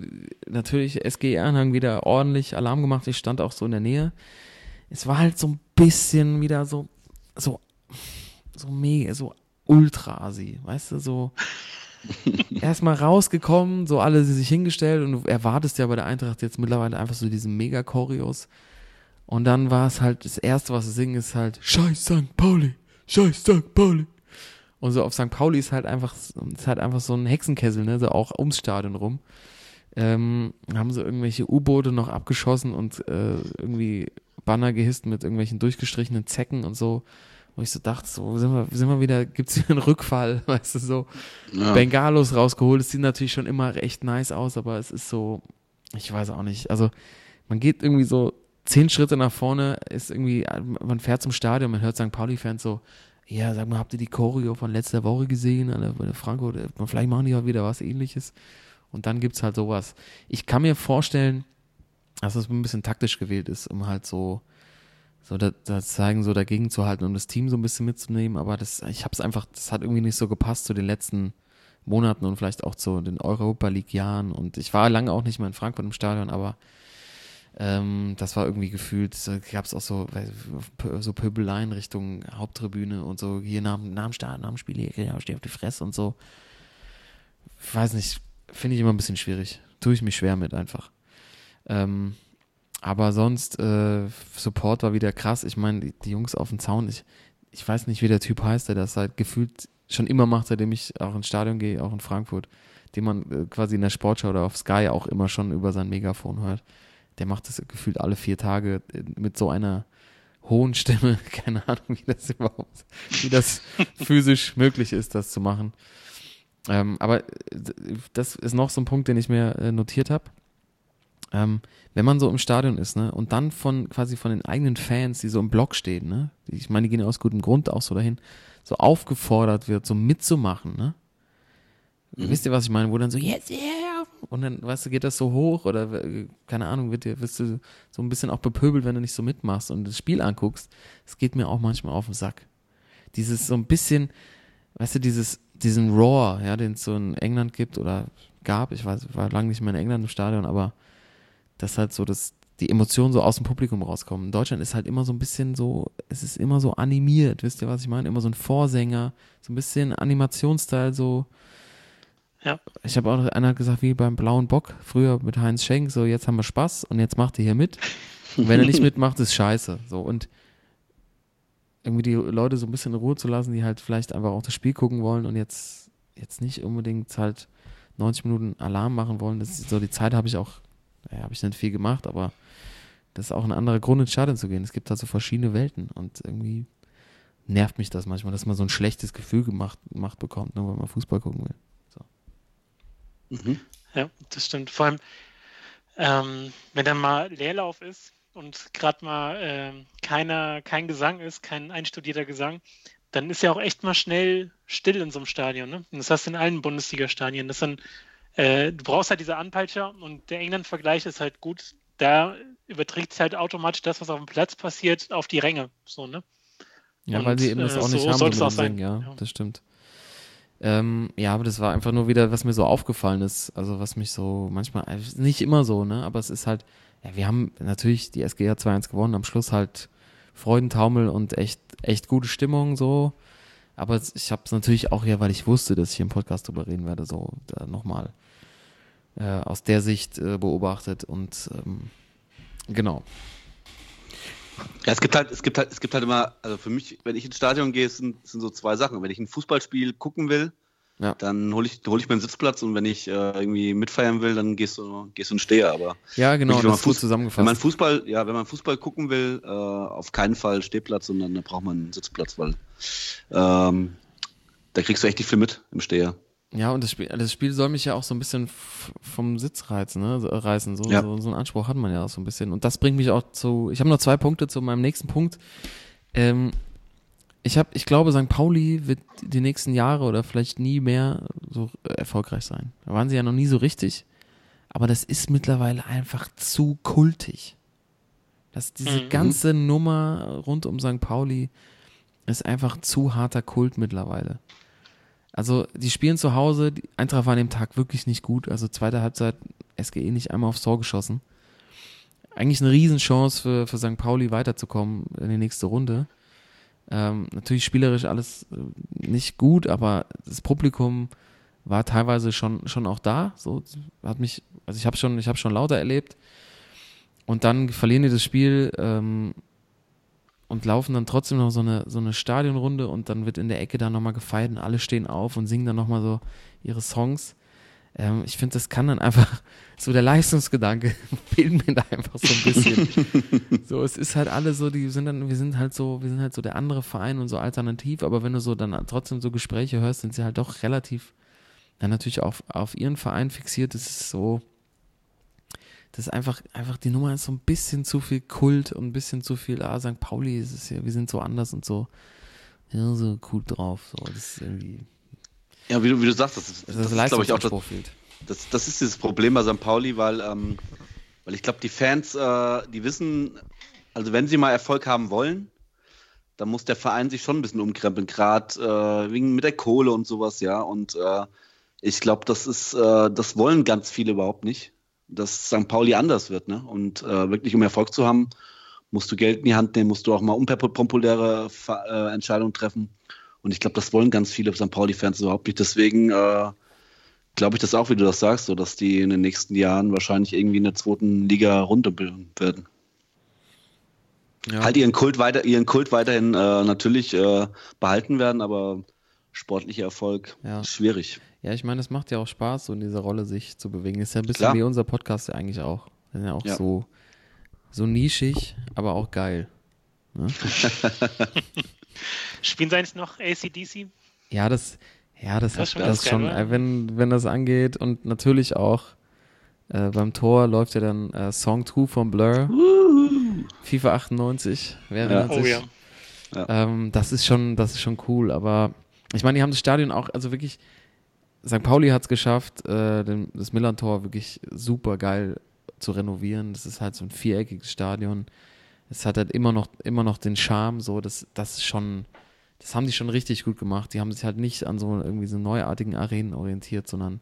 natürlich SGE-Anhang wieder ordentlich Alarm gemacht. Ich stand auch so in der Nähe. Es war halt so ein bisschen wieder so, so, so mega, so ultra-asi, weißt du, so <laughs> erstmal rausgekommen, so alle sie sich hingestellt und du erwartest ja bei der Eintracht jetzt mittlerweile einfach so diesen Mega-Choreos. Und dann war es halt, das erste, was sie singen, ist halt Scheiß St. Pauli, Scheiß St. Pauli. Und so auf St. Pauli ist halt einfach, ist halt einfach so ein Hexenkessel, ne, so auch ums Stadion rum. Ähm, haben sie irgendwelche U-Boote noch abgeschossen und äh, irgendwie Banner gehisst mit irgendwelchen durchgestrichenen Zecken und so. Wo ich so dachte, so sind wir, sind wir wieder, gibt's hier einen Rückfall, <laughs> weißt du, so. Ja. Bengalos rausgeholt. Es sieht natürlich schon immer echt nice aus, aber es ist so, ich weiß auch nicht. Also man geht irgendwie so zehn Schritte nach vorne, ist irgendwie, man fährt zum Stadion, man hört St. Pauli-Fans so, ja, sag mal, habt ihr die Choreo von letzter Woche gesehen? Alter, der Franco, der- vielleicht machen die auch wieder was ähnliches. Und dann gibt's halt sowas. Ich kann mir vorstellen, dass das ein bisschen taktisch gewählt ist, um halt so, so das, das zeigen, so dagegen zu halten, um das Team so ein bisschen mitzunehmen. Aber das, ich habe es einfach, das hat irgendwie nicht so gepasst zu den letzten Monaten und vielleicht auch zu den Europa League Jahren. Und ich war lange auch nicht mehr in Frankfurt im Stadion, aber Ähm, das war irgendwie gefühlt, gab es auch so, so Pöbeleien Richtung Haupttribüne und so, hier nach, nach dem Start, nach dem Spiel, hier, steh auf die Fresse und so. Ich weiß nicht, finde ich immer ein bisschen schwierig. Tue ich mich schwer mit einfach. Ähm, aber sonst, äh, Support war wieder krass. Ich meine, die, die, Jungs auf dem Zaun, ich, ich weiß nicht, wie der Typ heißt, der das halt gefühlt schon immer macht, seitdem ich auch ins Stadion gehe, auch in Frankfurt, den man äh, quasi in der Sportschau oder auf Sky auch immer schon über sein Megafon hört. Der macht das gefühlt alle vier Tage äh, mit so einer hohen Stimme. <laughs> Keine Ahnung, wie das überhaupt, wie das <laughs> physisch möglich ist, das zu machen. Ähm, aber äh, das ist noch so ein Punkt, den ich mir äh, notiert habe. Ähm, wenn man so im Stadion ist, ne, und dann von quasi von den eigenen Fans, die so im Block stehen, ne, ich meine, die gehen ja aus gutem Grund auch so dahin, so aufgefordert wird, so mitzumachen, ne? Mhm. Wisst ihr, was ich meine? Wo dann so, yes, yeah! Und dann, weißt du, geht das so hoch oder, keine Ahnung, wird dir, wirst du so ein bisschen auch bepöbelt, wenn du nicht so mitmachst und das Spiel anguckst. Es geht mir auch manchmal auf den Sack. Dieses so ein bisschen, weißt du, dieses, diesen Roar, ja, den es so in England gibt oder gab, ich weiß, war lange nicht mehr in England im Stadion, aber dass halt so das, die Emotionen so aus dem Publikum rauskommen. In Deutschland ist halt immer so ein bisschen so, es ist immer so animiert, wisst ihr, was ich meine? Immer so ein Vorsänger, so ein bisschen Animationsstyle, so. Ja. Ich habe auch einer gesagt, wie beim Blauen Bock, früher mit Heinz Schenk, so jetzt haben wir Spaß und jetzt macht ihr hier mit. Und wenn er nicht <laughs> mitmacht, ist scheiße. So und irgendwie die Leute so ein bisschen in Ruhe zu lassen, die halt vielleicht einfach auch das Spiel gucken wollen und jetzt, jetzt nicht unbedingt halt 90 Minuten Alarm machen wollen. Das ist so die Zeit habe ich auch naja, habe ich nicht viel gemacht, aber das ist auch ein anderer Grund, ins Stadion zu gehen. Es gibt halt so verschiedene Welten und irgendwie nervt mich das manchmal, dass man so ein schlechtes Gefühl gemacht, gemacht bekommt, nur weil man Fußball gucken will. So. Mhm. Ja, das stimmt. Vor allem, ähm, wenn dann mal Leerlauf ist und gerade mal äh, keiner, kein Gesang ist, kein einstudierter Gesang, dann ist ja auch echt mal schnell still in so einem Stadion. Ne? Und das hast du in allen Bundesliga-Stadien, dass dann äh, du brauchst halt diese Anpeitscher und der England-Vergleich ist halt gut. Da überträgt sich halt automatisch das, was auf dem Platz passiert, auf die Ränge. So, ne? Ja, und, weil sie eben das äh, auch nicht so haben. Sollte es auch sein. Ja, ja, das stimmt. Ähm, ja, aber das war einfach nur wieder, was mir so aufgefallen ist. Also was mich so manchmal, äh, nicht immer so, ne? Aber es ist halt, ja, wir haben natürlich die SGR 2-1 gewonnen, am Schluss halt Freudentaumel und echt, echt gute Stimmung so. Aber ich habe es natürlich auch ja, weil ich wusste, dass ich im Podcast drüber reden werde, so nochmal äh, aus der Sicht äh, beobachtet und ähm, genau. Ja, es gibt halt, es gibt halt, es gibt halt immer, also für mich, wenn ich ins Stadion gehe, sind, sind so zwei Sachen. Wenn ich ein Fußballspiel gucken will, ja. dann hole ich, hol ich meinen Sitzplatz und wenn ich äh, irgendwie mitfeiern will, dann gehst du, gehst du und stehe. Aber ja, genau, ich, wenn das man Fuß, zusammengefasst. Wenn man Fußball, ja, wenn man Fußball gucken will, äh, auf keinen Fall Stehplatz, sondern da braucht man einen Sitzplatz, weil ähm, da kriegst du echt nicht viel mit im Steher. Ja, und das Spiel, das Spiel soll mich ja auch so ein bisschen vom Sitz reizen, ne? reißen. So, ja. so, so einen Anspruch hat man ja auch so ein bisschen. Und das bringt mich auch zu. Ich habe noch zwei Punkte zu meinem nächsten Punkt. Ähm, ich habe, ich glaube, St. Pauli wird die nächsten Jahre oder vielleicht nie mehr so erfolgreich sein. Da waren sie ja noch nie so richtig. Aber das ist mittlerweile einfach zu kultig. Das, diese mhm. ganze Nummer rund um St. Pauli ist einfach zu harter Kult mittlerweile. Also, die spielen zu Hause, die Eintracht war an dem Tag wirklich nicht gut. Also, zweite Halbzeit, SGE nicht einmal aufs Tor geschossen. Eigentlich eine Riesenchance für, für St. Pauli weiterzukommen in die nächste Runde. Ähm, natürlich spielerisch alles äh, nicht gut, aber das Publikum war teilweise schon, schon auch da. So hat mich, also ich habe schon, ich schon lauter erlebt. Und dann verlieren die das Spiel ähm, und laufen dann trotzdem noch so eine, so eine Stadionrunde und dann wird in der Ecke da nochmal gefeiert und alle stehen auf und singen dann nochmal so ihre Songs. Ähm, ich finde, das kann dann einfach, <laughs> so der Leistungsgedanke <laughs> fehlt mir da einfach so ein bisschen. <laughs> so, es ist halt alle so, die sind dann, wir sind halt so, wir sind halt so der andere Verein und so alternativ, aber wenn du so dann trotzdem so Gespräche hörst, sind sie halt doch relativ, dann natürlich auf, auf ihren Verein fixiert. Das ist so, das ist einfach, einfach, die Nummer ist so ein bisschen zu viel Kult und ein bisschen zu viel, ah, St. Pauli ist es ja, wir sind so anders und so, ja, so cool drauf, so, das ist irgendwie. Ja, wie du, wie du sagst, das ist, das, das ist glaube ich, auch das, das, das ist dieses Problem bei St. Pauli, weil, ähm, weil ich glaube, die Fans, äh, die wissen, also wenn sie mal Erfolg haben wollen, dann muss der Verein sich schon ein bisschen umkrempeln, gerade äh, wegen mit der Kohle und sowas, ja. Und äh, ich glaube, das ist, äh, das wollen ganz viele überhaupt nicht dass St. Pauli anders wird. Ne? Und äh, wirklich, um Erfolg zu haben, musst du Geld in die Hand nehmen, musst du auch mal unpopuläre äh, Entscheidungen treffen. Und ich glaube, das wollen ganz viele St. Pauli-Fans überhaupt nicht. Deswegen äh, glaube ich das auch, wie du das sagst, so dass die in den nächsten Jahren wahrscheinlich irgendwie in der zweiten Liga runterbilden werden. Ja. Halt ihren Kult weiter, ihren Kult weiterhin äh, natürlich äh, behalten werden, aber sportlicher Erfolg ja. schwierig. Ja, ich meine, es macht ja auch Spaß, so in dieser Rolle sich zu bewegen. Ist ja ein bisschen Klar. wie unser Podcast ja eigentlich auch. Sind ja auch ja. so so nischig, aber auch geil. Ne? <laughs> Spielen sie eigentlich noch ACDC? Ja, das, ja, das, das, hat, das schon, geil, wenn, wenn das angeht und natürlich auch äh, beim Tor läuft ja dann äh, Song 2 von Blur. FIFA 98, wer erinnert ja. sich? Oh, ja. Ähm, das ist schon, das ist schon cool, aber ich meine, die haben das Stadion auch, also wirklich, St. Pauli hat es geschafft, äh, den, das Millantor wirklich super geil zu renovieren. Das ist halt so ein viereckiges Stadion. Es hat halt immer noch, immer noch den Charme, so, das, das ist schon, das haben die schon richtig gut gemacht. Die haben sich halt nicht an so irgendwie so neuartigen Arenen orientiert, sondern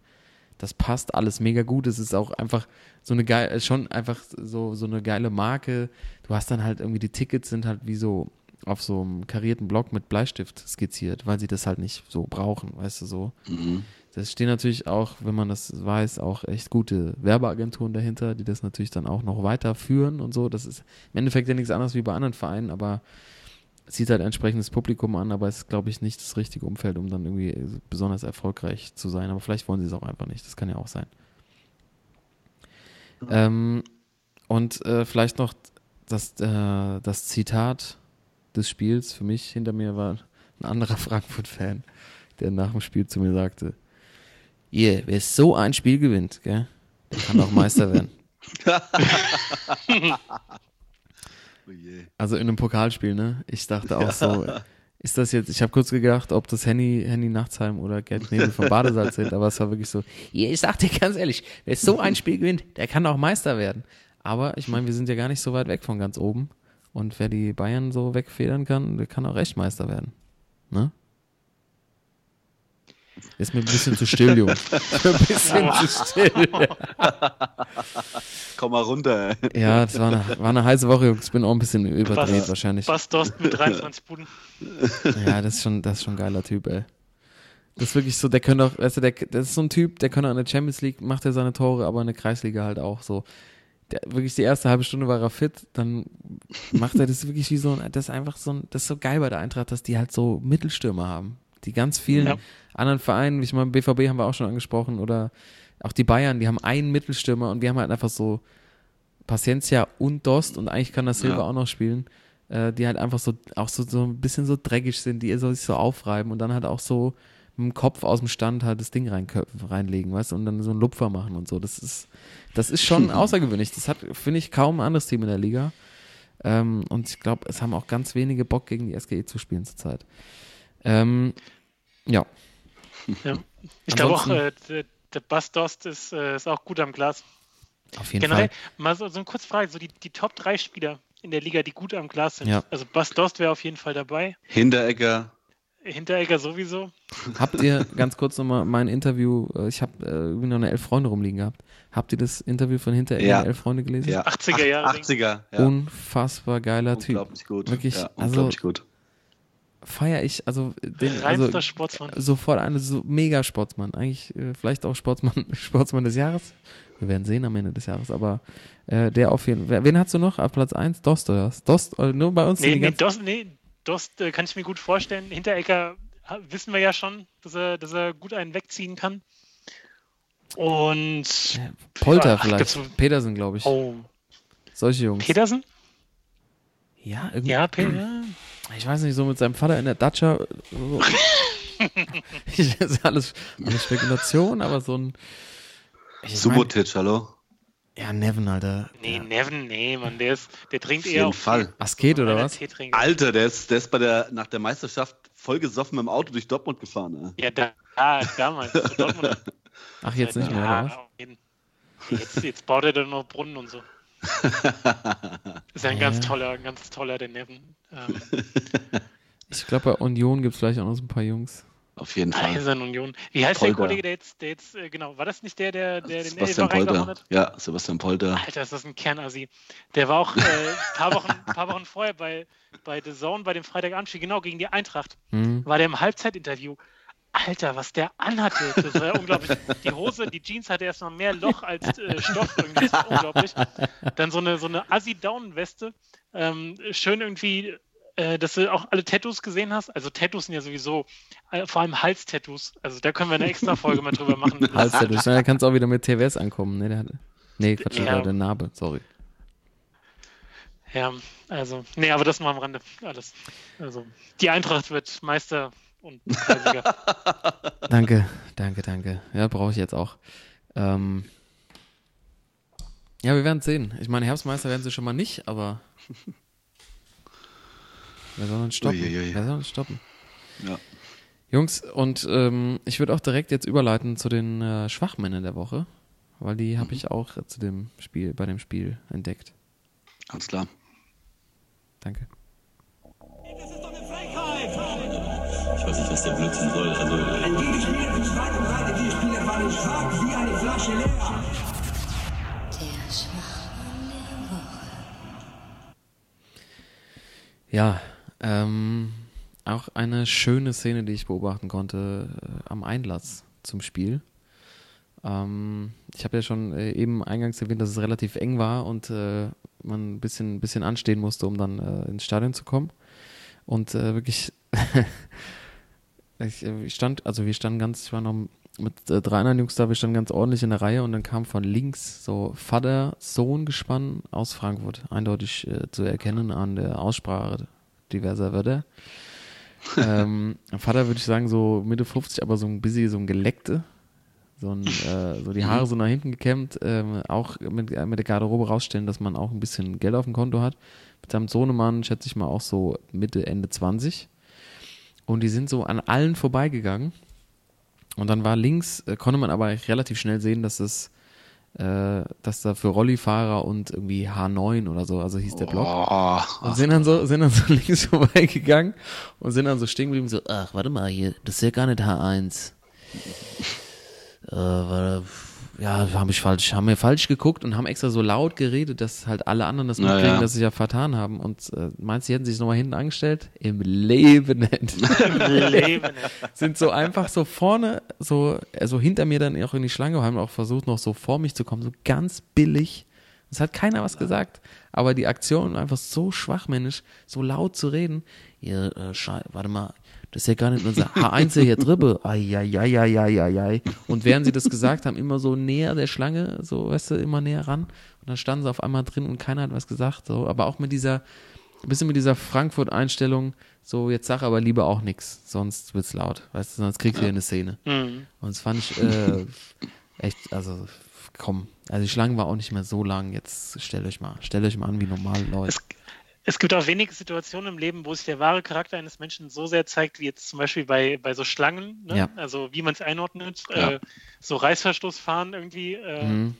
das passt alles mega gut. Es ist auch einfach so eine geile, schon einfach so, so eine geile Marke. Du hast dann halt irgendwie, die Tickets sind halt wie so auf so einem karierten Block mit Bleistift skizziert, weil sie das halt nicht so brauchen, weißt du so. Mhm. Das stehen natürlich auch, wenn man das weiß, auch echt gute Werbeagenturen dahinter, die das natürlich dann auch noch weiterführen und so. Das ist im Endeffekt ja nichts anderes wie bei anderen Vereinen, aber es sieht halt entsprechendes Publikum an, aber es ist, glaube ich, nicht das richtige Umfeld, um dann irgendwie besonders erfolgreich zu sein. Aber vielleicht wollen sie es auch einfach nicht. Das kann ja auch sein. Ähm, und äh, vielleicht noch das, äh, das Zitat des Spiels für mich hinter mir war ein anderer <laughs> Frankfurt-Fan, der nach dem Spiel zu mir sagte, ihr, wer so ein Spiel gewinnt, gell, der kann auch Meister <laughs> werden. oh also in einem Pokalspiel, ne? Ich dachte auch so, ist das jetzt, ich habe kurz gedacht, ob das Henny, Henny Nachtsheim oder Gerd Knebel vom Badesalz sind, aber es war wirklich so, ich sag dir ganz ehrlich, wer so ein Spiel gewinnt, der kann auch Meister werden. Aber ich meine, wir sind ja gar nicht so weit weg von ganz oben. Und wer die Bayern so wegfedern kann, der kann auch echt Meister werden. Ne? Ist mir ein bisschen zu still, Junge. <laughs> ein bisschen zu still. <laughs> Komm mal runter. Ey. Ja, das war eine, war eine heiße Woche, Jungs. Ich bin auch ein bisschen überdreht was, wahrscheinlich. Was Dost mit 23 Buden. Ja, das ist schon, das ist schon ein geiler Typ, ey. Das ist wirklich so, der könnte auch, weißt du, der, das ist so ein Typ, der könnte an der Champions League, macht er seine Tore, aber in der Kreisliga halt auch so. Der, wirklich die erste halbe Stunde war er fit, dann macht er das wirklich wie so ein, das ist einfach so ein, das ist so geil bei der Eintracht, dass die halt so Mittelstürmer haben. Die ganz vielen ja. anderen Vereinen, wie ich meine, BVB haben wir auch schon angesprochen oder auch die Bayern, die haben einen Mittelstürmer und wir haben halt einfach so Paciencia und Dost und eigentlich kann das Silva ja. auch noch spielen, äh, die halt einfach so auch so, so ein bisschen so dreckig sind, die so sich so aufreiben und dann halt auch so mit dem Kopf aus dem Stand halt das Ding rein, reinlegen, weißt du, und dann so einen Lupfer machen und so. Das ist, das ist schon <laughs> außergewöhnlich. Das hat, finde ich, kaum ein anderes Team in der Liga. Ähm, und ich glaube, es haben auch ganz wenige Bock, gegen die SGE zu spielen zurzeit. Ähm, ja. ja. Ich glaube auch, äh, der, der Bastost ist, äh, ist auch gut am Glas. Auf jeden Generell, Fall. Mal so, so eine kurze Frage: so die, die Top 3 Spieler in der Liga, die gut am Glas sind. Ja. Also Bastost wäre auf jeden Fall dabei. Hinteregger. Hinteregger sowieso. Habt ihr ganz kurz nochmal mein Interview, äh, ich habe äh, irgendwie noch eine Elf Freunde rumliegen gehabt. Habt ihr das Interview von Hinteregger, ja. Elf Freunde gelesen? Ja. 80er Jahre. 80er, ja. Unfassbar geiler unglaublich Typ. Unglaublich gut. Wirklich, ja, unglaublich also, gut feiere ich, also den also, Sportsmann. sofort eine so mega Sportsmann. Eigentlich äh, vielleicht auch Sportsmann, <laughs> Sportsmann des Jahres. Wir werden sehen am Ende des Jahres, aber äh, der auf jeden Fall. Wen hast du noch auf Platz 1? Dost oder was? Dost, nur bei uns? Nee, nee, Dost, nee, Dost äh, kann ich mir gut vorstellen. Hinterecker wissen wir ja schon, dass er, dass er gut einen wegziehen kann. Und Polter ja, vielleicht. Petersen, glaube ich. Oh. Solche Jungs. Petersen? Ja, irgendwie. Ja, Peter <clears throat> ich weiß nicht, so mit seinem Vater in der Datscha. So. <laughs> <laughs> das ist alles, alles Spekulation, aber so ein. Subotic, hallo? Ja, Nevin, Alter. Nee, ja. Nevin, nee, Mann, der, ist, der trinkt auf eher auf Fall. Asket oder was? Alter, der ist, der ist bei der, nach der Meisterschaft voll gesoffen mit dem Auto durch Dortmund gefahren. Ne? Ja, da, ah, damals. Dortmund. <laughs> Ach, jetzt nicht mehr, ja, oder was? Jetzt, jetzt baut er dann noch Brunnen und so. <laughs> ist ja ein ganz toller, ganz toller, der Nevin. Ähm. <laughs> Ich glaube, bei Union gibt es vielleicht auch noch so ein paar Jungs. Auf jeden Fall. Eisenunion. Wie heißt Polter. der Kollege, der jetzt, der jetzt, äh, genau, war das nicht der, der, der den Sebastian Elfer Polter. hat? Ja, Sebastian Polter. Alter, ist das ein Kernasi. Der war auch äh, ein paar Wochen, paar Wochen vorher bei, bei The Zone, bei dem Freitagabendspiel, genau, gegen die Eintracht. Mhm. War der im Halbzeitinterview. Alter, was der anhatte, das war ja unglaublich. Die Hose, die Jeans hatte erstmal mehr Loch als äh, Stoff, irgendwie, das war unglaublich. Dann so eine, so eine Assi-Down-Weste, ähm, schön irgendwie, äh, dass du auch alle Tattoos gesehen hast. Also Tattoos sind ja sowieso, äh, vor allem Hals-Tattoos. Also da können wir eine extra Folge mal drüber machen. <laughs> Hals Tattoo. Da kannst du auch wieder mit TWS ankommen. Ne, der hat, nee, Quatsch, Ja. der Narbe, sorry. Ja, also, nee, aber das mal am Rande. Alles. Also, die Eintracht wird Meister und. <laughs> Danke, danke, danke. Ja, brauche ich jetzt auch. Ähm, ja, wir werden sehen. Ich meine, Herbstmeister werden sie schon mal nicht, aber <laughs> wer soll uns stoppen? Uiuiui. Wer soll uns stoppen? Ja. Jungs, und ähm, ich würde auch direkt jetzt überleiten zu den äh, Schwachmännern der Woche, weil die habe ich auch zu dem Spiel, bei dem Spiel entdeckt. Ganz klar. Danke. Das ist doch eine Frechheit! Ich weiß nicht, was der Blödsinn soll. Also, Ein Gegenspieler für zweite Breite, die Spieler waren schwach wie eine Flasche leer. Der Schwachmann der Woche. Ja, ähm, auch eine schöne Szene, die ich beobachten konnte äh, am Einlass zum Spiel. Ähm, ich habe ja schon äh, eben eingangs erwähnt, dass es relativ eng war und äh, man ein bisschen, bisschen anstehen musste, um dann äh, ins Stadion zu kommen. Und äh, wirklich, <laughs> ich, äh, ich stand, also wir standen ganz, ich war noch mit äh, drei anderen Jungs da, wir standen ganz ordentlich in der Reihe und dann kam von links so Vater-Sohn-Gespann aus Frankfurt, eindeutig äh, zu erkennen an der Aussprache diverser Wörter. ähm, Vater würde ich sagen so Mitte 50, aber so ein bisschen so ein Geleckte. So, ein, äh, so die Haare so nach hinten gekämmt, ähm, auch mit, äh, mit der Garderobe rausstellen, dass man auch ein bisschen Geld auf dem Konto hat. Mit seinem Sohnemann schätze ich mal auch so Mitte, Ende 20. Und die sind so an allen vorbeigegangen. Und dann war links, äh, konnte man aber relativ schnell sehen, dass es, äh, dass da für Rollifahrer und irgendwie H9 oder so, also hieß der Block. Oh, Und sind dann so, sind dann so <laughs> links vorbeigegangen und sind dann so stehen geblieben, so, ach, warte mal hier, das ist ja gar nicht H1. Äh, warte, ja, haben ich falsch, haben wir falsch geguckt und haben extra so laut geredet, dass halt alle anderen das mitkriegen, ja. dass sie ja vertan haben. Und äh, meinst du, die hätten sich nochmal hinten angestellt? Im Leben nicht. <laughs> Leben. sind so einfach so vorne, so, also hinter mir dann auch in die Schlange, haben auch versucht, noch so vor mich zu kommen, so ganz billig. Es hat keiner was gesagt, aber die Aktion einfach so schwachmännisch, so laut zu reden. Ja, äh, warte mal, das ist ja gar nicht unser H1 hier drüber. <laughs> Eieieiei. Und während sie das gesagt haben, immer so näher der Schlange, so, weißt du, immer näher ran. Und dann standen sie auf einmal drin und keiner hat was gesagt. So. Aber auch mit dieser, ein bisschen mit dieser Frankfurt-Einstellung, so, jetzt sag aber lieber auch nichts, sonst wird's laut. Weißt du, sonst kriegst du ja eine Szene. Mhm. Und das fand ich äh, <laughs> echt, also komm, also die Schlange war auch nicht mehr so lang. Jetzt stellt euch mal, stellt euch mal an, wie normal Leute. Es, es gibt auch wenige Situationen im Leben, wo sich der wahre Charakter eines Menschen so sehr zeigt, wie jetzt zum Beispiel bei, bei so Schlangen, ne? Ja. also wie man es einordnet, Ja. äh, so Reißverschluss fahren irgendwie, äh, Mhm,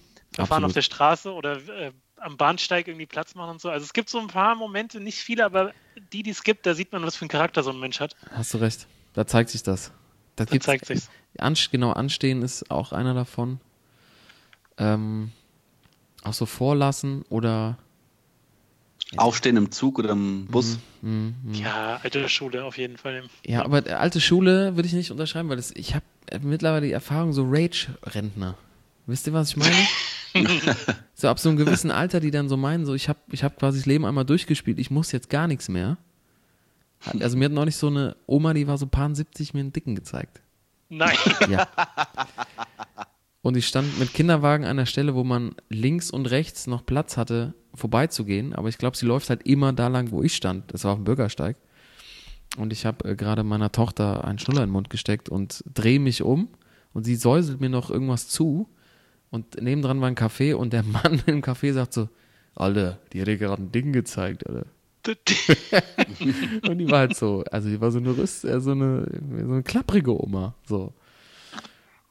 fahren auf der Straße oder äh, am Bahnsteig irgendwie Platz machen und so. Also es gibt so ein paar Momente, nicht viele, aber die, die es gibt, da sieht man, was für einen Charakter so ein Mensch hat. Hast du recht. Da zeigt sich das. Da Da zeigt sich's. Anst genau, Anstehen ist auch einer davon. Ähm, auch so vorlassen oder Aufstehen im Zug oder im Bus. Mhm. Ja, alte Schule auf jeden Fall. Ja, aber alte Schule würde ich nicht unterschreiben, weil das, ich habe mittlerweile die Erfahrung so Rage-Rentner. Wisst ihr, was ich meine? <laughs> so ab so einem gewissen Alter, die dann so meinen, so ich habe ich hab quasi das Leben einmal durchgespielt, ich muss jetzt gar nichts mehr. Also mir hat neulich so eine Oma, die war so paar 70, mir einen Dicken gezeigt. Nein. Ja. Und ich stand mit Kinderwagen an der Stelle, wo man links und rechts noch Platz hatte, vorbeizugehen. Aber ich glaube, sie läuft halt immer da lang, wo ich stand. Das war auf dem Bürgersteig. Und ich habe äh, gerade meiner Tochter einen Schnuller in den Mund gesteckt und drehe mich um. Und sie säuselt mir noch irgendwas zu. Und nebendran war ein Café und der <laughs> Mann im Café sagt so, Alter, die hat dir gerade ein Ding gezeigt, Alter. <laughs> Und die war halt so, also die war so eine Rüst, äh, so eine, so eine klapprige Oma, so.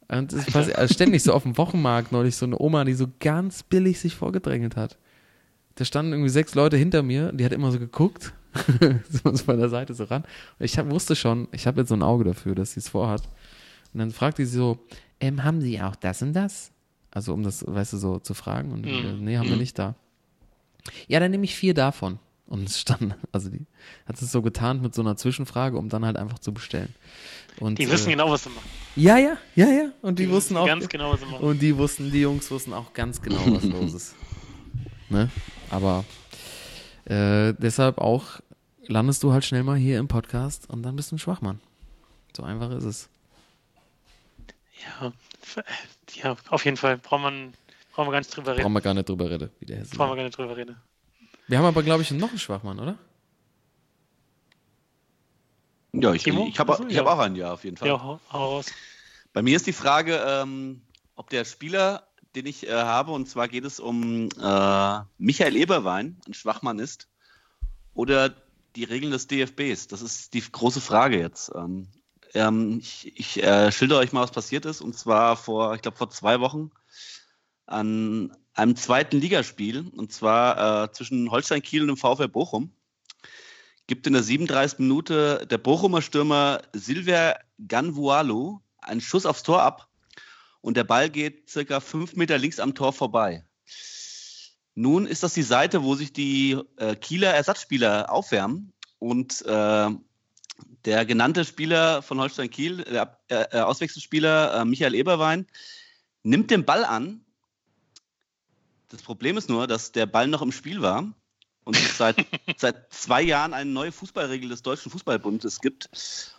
Und es passiert also ständig so auf dem Wochenmarkt neulich so eine Oma, die so ganz billig sich vorgedrängelt hat. Da standen irgendwie sechs Leute hinter mir, die hat immer so geguckt, <laughs> so von der Seite so ran. Und ich hab, wusste schon, ich habe jetzt so ein Auge dafür, dass sie es vorhat. Und dann fragte sie so, ähm, haben Sie auch das und das? Also um das, weißt du, so zu fragen. Und äh, nee, haben wir nicht da. Ja, dann nehme ich vier davon. Und es stand, also die hat es so getarnt mit so einer Zwischenfrage, um dann halt einfach zu bestellen. Und, Die wissen äh, genau, was sie machen. Ja, ja, ja, ja. Und die, Die wussten auch. ganz genau, was sie machen. Und die wussten, die Jungs wussten auch ganz genau, was <laughs> los ist. Ne? Aber äh, deshalb auch landest du halt schnell mal hier im Podcast und dann bist du ein Schwachmann. So einfach ist es. Ja, ja auf jeden Fall. Braucht man, brauchen wir gar nicht drüber reden. Brauchen wir gar nicht drüber reden, wie der Brauchen wir gar nicht drüber reden. Wir haben aber, glaube ich, noch einen Schwachmann, oder? Ja, ich, Timo? ich habe hab auch einen, ja, auf jeden Fall. Ja, hau raus. Bei mir ist die Frage, ähm, ob der Spieler, den ich äh, habe, und zwar geht es um äh, Michael Eberwein, ein Schwachmann ist, oder die Regeln des DFBs. Das ist die große Frage jetzt. Ähm, ähm, ich ich äh, schilder euch mal, was passiert ist. Und zwar vor, ich glaube, vor zwei Wochen an einem zweiten Ligaspiel, und zwar äh, zwischen Holstein Kiel und dem VfL Bochum gibt in der 37. Minute der Bochumer Stürmer Silvia Ganvualo einen Schuss aufs Tor ab und der Ball geht circa fünf Meter links am Tor vorbei. Nun ist das die Seite, wo sich die äh, Kieler Ersatzspieler aufwärmen und äh, der genannte Spieler von Holstein Kiel, der äh, Auswechselspieler äh, Michael Eberwein, nimmt den Ball an. Das Problem ist nur, dass der Ball noch im Spiel war und es seit, <laughs> seit zwei Jahren eine neue Fußballregel des Deutschen Fußballbundes gibt.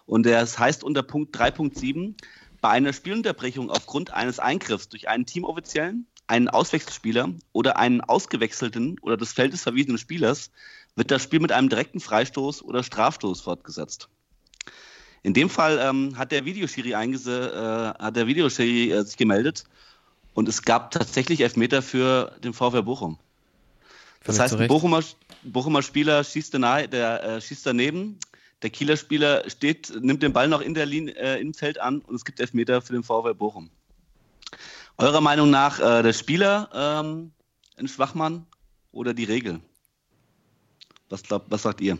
Und das heißt unter Punkt 3.7, bei einer Spielunterbrechung aufgrund eines Eingriffs durch einen Teamoffiziellen, einen Auswechselspieler oder einen ausgewechselten oder des Feldes verwiesenen Spielers wird das Spiel mit einem direkten Freistoß oder Strafstoß fortgesetzt. In dem Fall ähm, hat der Videoschiri äh, hat der Videoschiri äh, sich gemeldet und es gab tatsächlich Elfmeter für den VfL Bochum. Das Völlig heißt, zu ein. Bochumer, Bochumer Spieler schießt, danach, der, äh, schießt daneben, der Kieler Spieler steht, nimmt den Ball noch in der Linie, äh, im Feld an und es gibt Elfmeter für den VfL Bochum. Eurer Meinung nach äh, der Spieler ähm, ein Schwachmann oder die Regel? Was, glaubt, was sagt ihr?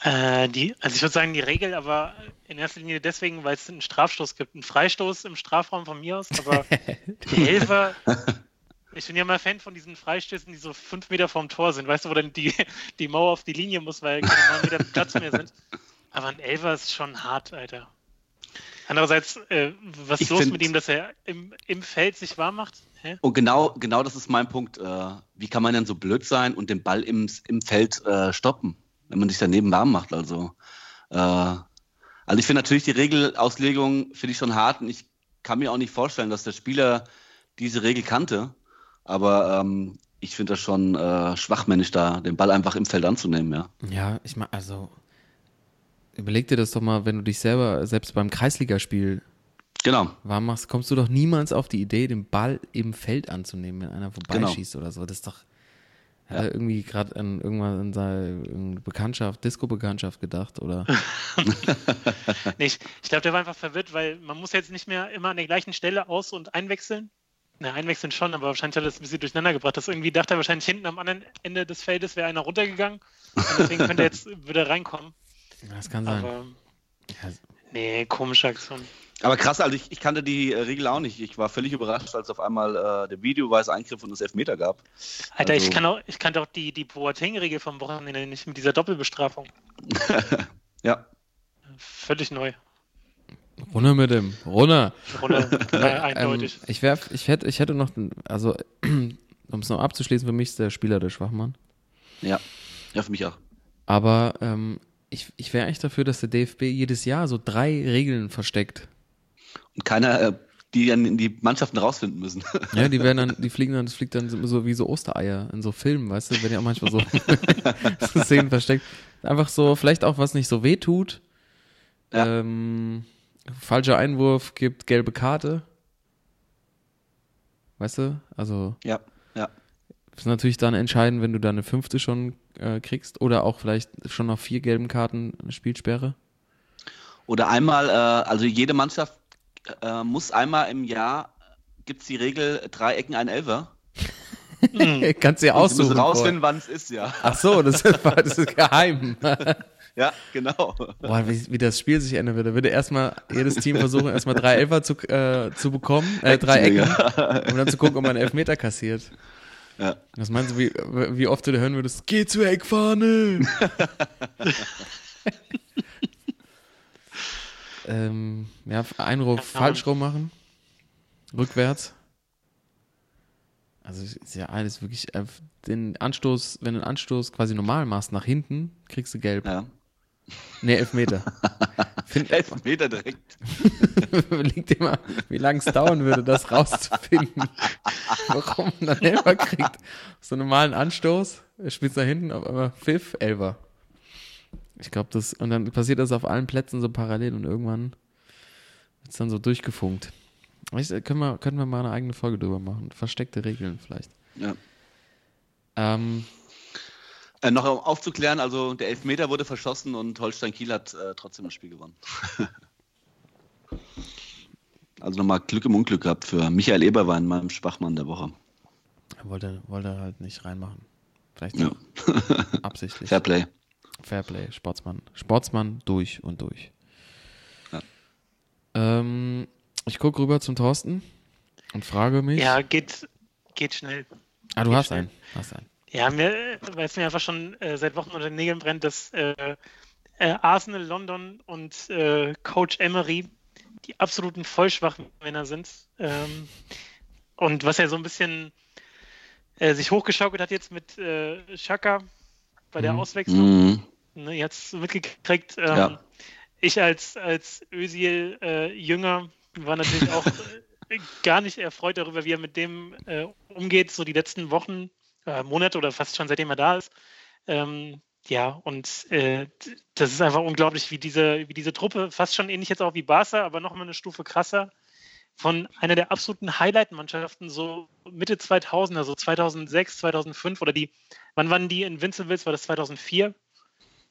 Äh, die, also ich würde sagen, die Regel, aber in erster Linie deswegen, weil es einen Strafstoß gibt. Einen Freistoß im Strafraum von mir aus, aber <laughs> die Elfer. Ich bin ja mal Fan von diesen Freistößen, die so fünf Meter vorm Tor sind, weißt du, wo dann die, die Mauer auf die Linie muss, weil keine neun Meter Platz mehr sind. Aber ein Elfer ist schon hart, Alter. Andererseits, äh, was Ich ist los find- mit ihm, dass er im, im Feld sich warm macht? Hä? Und genau, genau das ist mein Punkt. Äh, wie kann man denn so blöd sein und den Ball im, im Feld äh, stoppen, wenn man sich daneben warm macht? Also, äh, also ich finde natürlich die Regelauslegung finde ich schon hart und ich kann mir auch nicht vorstellen, dass der Spieler diese Regel kannte. Aber ähm, ich finde das schon äh, schwachmännisch, da den Ball einfach im Feld anzunehmen, ja. Ja, ich meine, also überleg dir das doch mal, wenn du dich selber, selbst beim Kreisligaspiel Genau. warm machst, kommst du doch niemals auf die Idee, den Ball im Feld anzunehmen, wenn einer Genau. vorbeischießt oder so. Das ist doch, hat er irgendwie gerade an irgendwann an seine irgendeine Bekanntschaft, Disco-Bekanntschaft gedacht oder? <laughs> Nee, ich, ich glaube, der war einfach verwirrt, weil man muss jetzt nicht mehr immer an der gleichen Stelle aus- und einwechseln. Na, einwechseln schon, aber wahrscheinlich hat er das ein bisschen durcheinander gebracht. Das irgendwie dachte er wahrscheinlich hinten am anderen Ende des Feldes wäre einer runtergegangen. Und deswegen könnte er jetzt wieder reinkommen. Das kann sein. Aber nee, komische Aktion. Aber krass, also ich, ich kannte die äh, Regel auch nicht. Ich war völlig überrascht, als auf einmal äh, der Videoweis Eingriff und es Elfmeter gab. Alter, Also- ich kann auch, ich kannte auch die, die Boateng-Regel vom Wochenende nicht mit dieser Doppelbestrafung. <laughs> Ja. Völlig neu. Runter mit dem, runter. Runter, äh, Ähm, eindeutig. ich, wär, ich, hätte, ich hätte noch, also <clears throat> um es noch abzuschließen, für mich ist der Spieler der Schwachmann. Ja. Ja, für mich auch. Aber ähm, ich, ich wäre eigentlich dafür, dass der DFB jedes Jahr so drei Regeln versteckt. Und keiner, äh, die dann in die Mannschaften rausfinden müssen. <laughs> Ja, die werden dann, die fliegen dann, das fliegt dann so wie so Ostereier in so Filmen, weißt du, werden ja auch manchmal so, <laughs> <laughs> so Szenen versteckt. Einfach so, vielleicht auch was nicht so weh tut. Ja. Ähm, falscher Einwurf gibt gelbe Karte. Weißt du? Also ja, ja. ist natürlich dann entscheidend, wenn du da eine fünfte schon äh, kriegst oder auch vielleicht schon nach vier gelben Karten eine Spielsperre. Oder einmal, äh, also jede Mannschaft äh, muss einmal im Jahr, gibt es die Regel, drei Ecken, ein Elfer. <laughs> Kannst du ja aussuchen. müssen vorher. rausfinden, wann es ist, ja. Ach so, das ist, <laughs> das ist geheim. Ja, genau. Boah, wie, wie das Spiel sich ändern würde. Würde erstmal jedes Team versuchen, erstmal drei Elfer zu, äh, zu bekommen, äh, drei Ecken, um dann zu gucken, ob man einen Elfmeter kassiert. Ja. Was meinst du, wie, wie oft du da hören würdest, geh zur Eckfahne! <laughs> ähm, ja, Einwurf falsch rum machen. Rückwärts. Also ist ja alles wirklich, äh, den Anstoß, wenn du den Anstoß quasi normal machst, nach hinten, kriegst du gelb. ja. Nee, Elfmeter. Find, <laughs> Elf Meter direkt. <laughs> Überleg dir mal, wie lange es dauern würde, das rauszufinden. <laughs> Warum man dann Elfer kriegt. So einen normalen Anstoß, er spielt nach hinten, auf einmal Pfiff, Elfer. Ich glaube, das, und dann passiert das auf allen Plätzen so parallel und irgendwann wird es dann so durchgefunkt. Weißt, du, können, wir, können wir mal eine eigene Folge drüber machen. Versteckte Regeln vielleicht. Ja. Ähm, Äh, noch um aufzuklären, also der Elfmeter wurde verschossen und Holstein Kiel hat äh, trotzdem das Spiel gewonnen. <laughs> also nochmal Glück im Unglück gehabt für Michael Eberwein, meinem Schwachmann der Woche. er wollte, wollte halt nicht reinmachen. Vielleicht Ja. <laughs> absichtlich. Fairplay. Fairplay, Sportsmann. Sportsmann durch und durch. Ja. Ähm, ich gucke rüber zum Thorsten und frage mich. Ja, geht, geht schnell. ah, du geht hast schnell. einen. Hast einen. Ja, mir, weil es mir einfach schon äh, seit Wochen unter den Nägeln brennt, dass äh, äh, Arsenal, London und äh, Coach Emery die absoluten Vollschwachmänner sind. Ähm, und was er so ein bisschen äh, sich hochgeschaukelt hat jetzt mit äh, Schaka bei der Mhm. Auswechslung. Mhm. Ne, ihr habt es mitgekriegt. Ähm, Ja. Ich als, als Özil äh, Jünger war natürlich auch <laughs> gar nicht erfreut darüber, wie er mit dem umgeht, so die letzten Wochen, äh, Monate oder fast schon seitdem er da ist. Ähm, ja, und äh, das ist einfach unglaublich, wie diese, wie diese Truppe, fast schon ähnlich jetzt auch wie Barca, aber nochmal eine Stufe krasser, von einer der absoluten Highlight-Mannschaften, so Mitte 2000, also 2006, 2005 oder die, wann waren die Invincibles? War das 2004?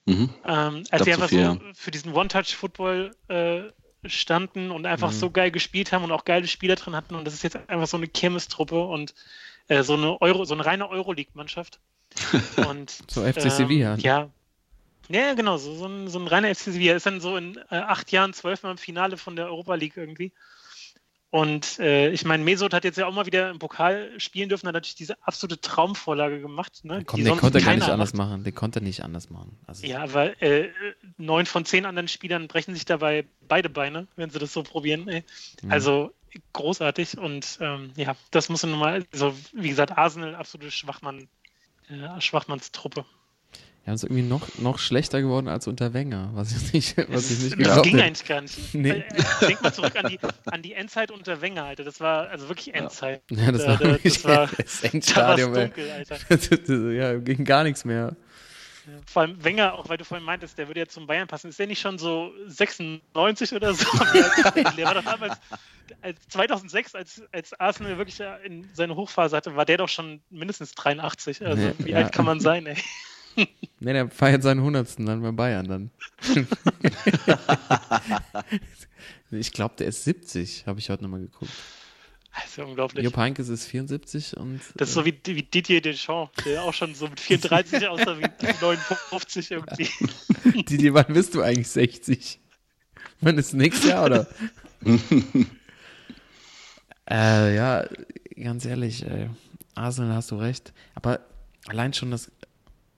Mhm. Ähm, als sie so einfach viel, so für diesen One-Touch-Football äh, standen und einfach Mhm. so geil gespielt haben und auch geile Spieler drin hatten. Und das ist jetzt einfach so eine Kirmes-Truppe und äh, so eine Euro, so eine reine Euroleague-Mannschaft. <laughs> Und So FC ähm, Sevilla. Ja. Ja, genau, so, so, ein, so ein reiner FC Sevilla. Ist dann so in äh, acht Jahren zwölfmal im Finale von der Europa League irgendwie. Und äh, ich meine, Mesut hat jetzt ja auch mal wieder im Pokal spielen dürfen, hat natürlich diese absolute Traumvorlage gemacht. Ne? Komm, die den sonst konnte er gar nicht keiner anders macht. machen. Den konnte er nicht anders machen. Also, Ja, aber äh, neun von zehn anderen Spielern brechen sich dabei beide Beine, wenn sie das so probieren. Ey. Mhm. Also großartig und ähm, ja, das muss man mal, also wie gesagt, Arsenal absolute Schwachmann, äh, Schwachmannstruppe. Ja, ist irgendwie noch, noch schlechter geworden als unter Wenger, was ich nicht, was ich nicht das ging hätte. eigentlich gar nicht. Nee. Äh, Denk mal zurück an die, an die Endzeit unter Wenger, Alter. Das war also wirklich Endzeit. Ja, das Da- war da- wirklich das war- <laughs> das Da Endstadium, ey. dunkel, Alter. <laughs> ja, ging gar nichts mehr. Vor allem Wenger, auch weil du vorhin meintest, der würde ja zum Bayern passen. Ist der nicht schon so 96 oder so? <laughs> der war doch damals, als 2006, als, als Arsenal wirklich in seine Hochphase hatte, war der doch schon mindestens 83. Also Nee, wie ja. alt kann man sein, ey? <laughs> Ne, der feiert seinen 100. dann bei Bayern dann. <laughs> ich glaube, der ist 70, habe ich heute nochmal geguckt. Das ist ja unglaublich. Jupp Heynckes ist 74 und Das ist so wie, wie Didier Deschamps, der auch schon so mit 34 aussah wie 59 irgendwie. <laughs> äh, Didi, wann bist du eigentlich 60? Wann ist nächstes Jahr, oder? <laughs> äh, ja, ganz ehrlich, ey, Arsenal hast du recht. Aber allein schon das,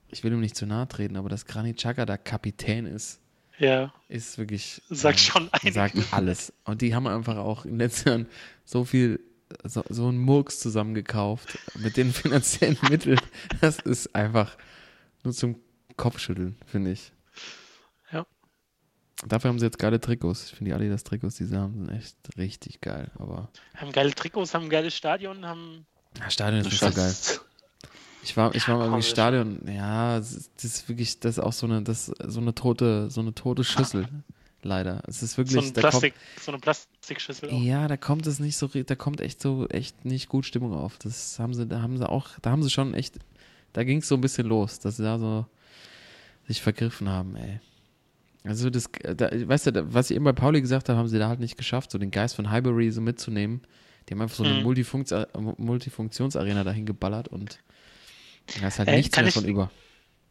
ich will ihm nicht zu nahe treten, aber dass Granit Xhaka da Kapitän ist, Ja, ist wirklich. Sagt ähm, schon einiges. Sagt alles. Und die haben einfach auch in den letzten Jahren so viel, so, so einen Murks zusammengekauft mit den <laughs> finanziellen Mitteln. Das ist einfach nur zum Kopfschütteln, finde ich. Ja. Dafür haben sie jetzt geile Trikots. Ich finde die Adidas-Trikots, die sie haben, sind echt richtig geil. Aber haben geile Trikots, haben ein geiles Stadion, haben. ja, Stadion ist nicht so geil. Ich war, ich war mal im Stadion, ja, das ist, wirklich, das ist auch so eine, das, so eine tote, so eine tote Schüssel, leider. Es ist wirklich, So, ein da kommt, Plastik, so eine Plastikschüssel. Auch. ja, da kommt es nicht so, da kommt echt so, echt nicht gut Stimmung auf. Das haben sie, da haben sie auch, da haben sie schon echt, da ging es so ein bisschen los, dass sie da so sich vergriffen haben, ey. Also das, da, weißt du, was ich eben bei Pauli gesagt habe, haben sie da halt nicht geschafft, so den Geist von Highbury so mitzunehmen. Die haben einfach so eine Mhm. Multifunktionsarena dahin geballert und da ist halt Äh, nichts mehr ich- von über.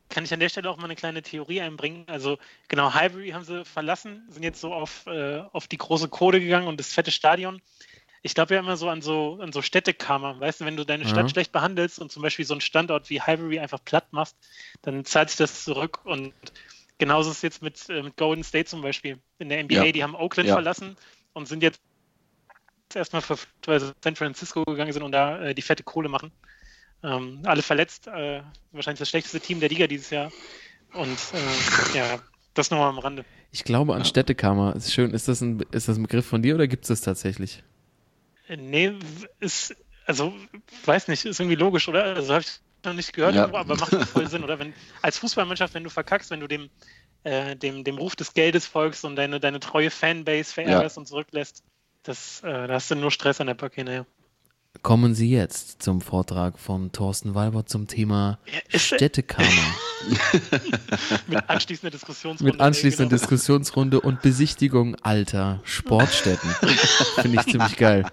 Kann ich an der Stelle auch mal eine kleine Theorie einbringen? Also genau, Highbury haben sie verlassen, sind jetzt so auf, äh, auf die große Kohle gegangen und das fette Stadion. Ich glaube ja immer so an so an so Städtekarma. Weißt du, wenn du deine Stadt Ja. schlecht behandelst und zum Beispiel so einen Standort wie Highbury einfach platt machst, dann zahlt sich das zurück. Und genauso ist es jetzt mit, äh, mit Golden State zum Beispiel in der NBA. Ja. Die haben Oakland Ja. verlassen und sind jetzt erstmal verpflichtet, weil sie San Francisco gegangen sind und da äh, die fette Kohle machen. Ähm, alle verletzt, äh, wahrscheinlich das schlechteste Team der Liga dieses Jahr. Und äh, ja, das nochmal am Rande. Ich glaube an Städtekarma. Ist schön. Ist das ein, ist das ein Begriff von dir oder gibt es das tatsächlich? Äh, Nee, ist, also, weiß nicht, ist irgendwie logisch, oder? Also habe ich noch nicht gehört, Ja. aber macht voll Sinn, oder? Wenn, als Fußballmannschaft, wenn du verkackst, wenn du dem, äh, dem, dem Ruf des Geldes folgst und deine, deine treue Fanbase verärgerst und zurücklässt, das, äh, da hast du nur Stress an der Backe, naja. Kommen Sie jetzt zum Vortrag von Thorsten Walbert zum Thema Städtekarma. <laughs> Mit anschließender Diskussionsrunde. Mit anschließender genau. Diskussionsrunde und Besichtigung alter Sportstätten. Finde ich ziemlich geil.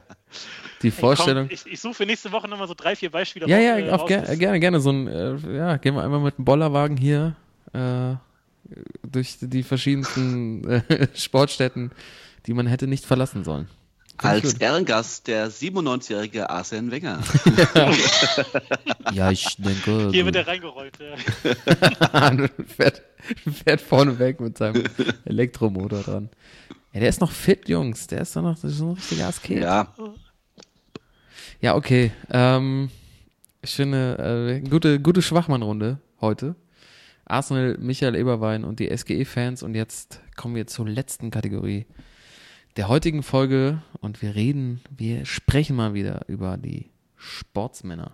Die Ey, komm, Vorstellung. ich, ich suche für nächste Woche nochmal so drei, vier Beispiele Ja, ja, äh, ger gerne, gerne. So ein, äh, ja, gehen wir einmal mit dem Bollerwagen hier äh, durch die verschiedensten äh, <laughs> Sportstätten, die man hätte nicht verlassen sollen. Als gut. Ehrengast der 97-jährige Arsene Wenger. <laughs> Ja, ich denke. Hier wird er reingerollt. Ja. <laughs> fährt, fährt vorne weg mit seinem <laughs> Elektromotor dran. Ja, der ist noch fit, Jungs. Der ist doch noch, das ist noch ein richtiger Asket. Ja, Ja, okay. Ähm, ich finde, äh, gute, gute Schwachmann-Runde heute. Arsenal, Michael Eberwein und die SGE-Fans. Und jetzt kommen wir zur letzten Kategorie der heutigen Folge. Und wir reden, wir sprechen mal wieder über die Sportsmänner.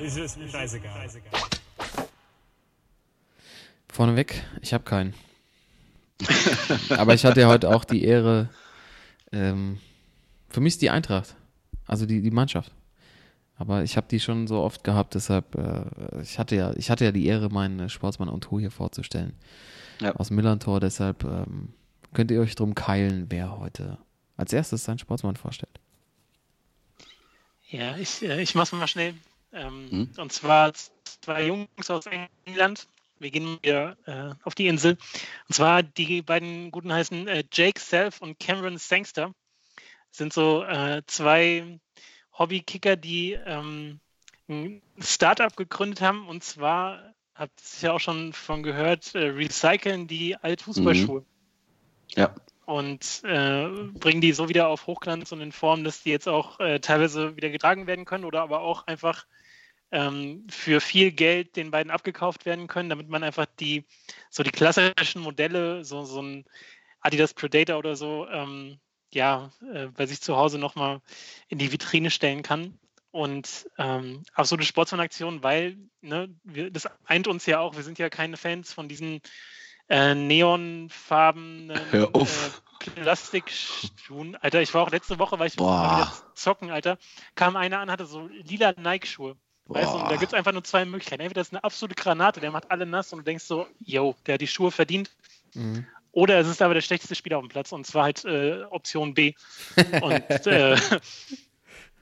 Ist es mir scheißegal. Vorneweg, ich habe keinen. Aber ich hatte ja heute auch die Ehre, ähm, für mich ist die Eintracht, also die, die Mannschaft. Aber ich habe die schon so oft gehabt, deshalb, äh, ich hatte ja, ich hatte ja die Ehre, meinen Sportsmann und hier vorzustellen. Ja. Aus Millantor, deshalb ähm, könnt ihr euch drum keilen, wer heute als erstes seinen Sportsmann vorstellt. Ja, ich, äh, ich mach's mal schnell. Ähm, Hm? Und zwar zwei Jungs aus England. Wir gehen wieder äh, auf die Insel. Und zwar die beiden guten heißen äh, Jake Self und Cameron Sangster. Sind so äh, zwei Hobbykicker, die ähm, ein Startup gegründet haben. Und zwar, habt ihr sicher auch schon von gehört, äh, recyceln die Altfußballschuhe ja. und äh, bringen die so wieder auf Hochglanz und in Form, dass die jetzt auch äh, teilweise wieder getragen werden können oder aber auch einfach ähm, für viel Geld den beiden abgekauft werden können, damit man einfach die so die klassischen Modelle, so, so ein Adidas Predator oder so, ähm, ja, äh, bei sich zu Hause nochmal in die Vitrine stellen kann. Und ähm, absolute Sportsmann-Aktion, weil ne, wir, das eint uns ja auch, wir sind ja keine Fans von diesen äh, auf. äh, Plastikschuhen. Alter, ich war auch letzte Woche, weil ich Boah. zocken, Alter, kam einer an, hatte so lila Nike-Schuhe. Weißt du, und da gibt es einfach nur zwei Möglichkeiten. Entweder das ist eine absolute Granate, der macht alle nass und du denkst so, yo, der hat die Schuhe verdient. Mhm. Oder es ist aber der schlechteste Spieler auf dem Platz und zwar halt äh, Option B. Und <laughs> äh,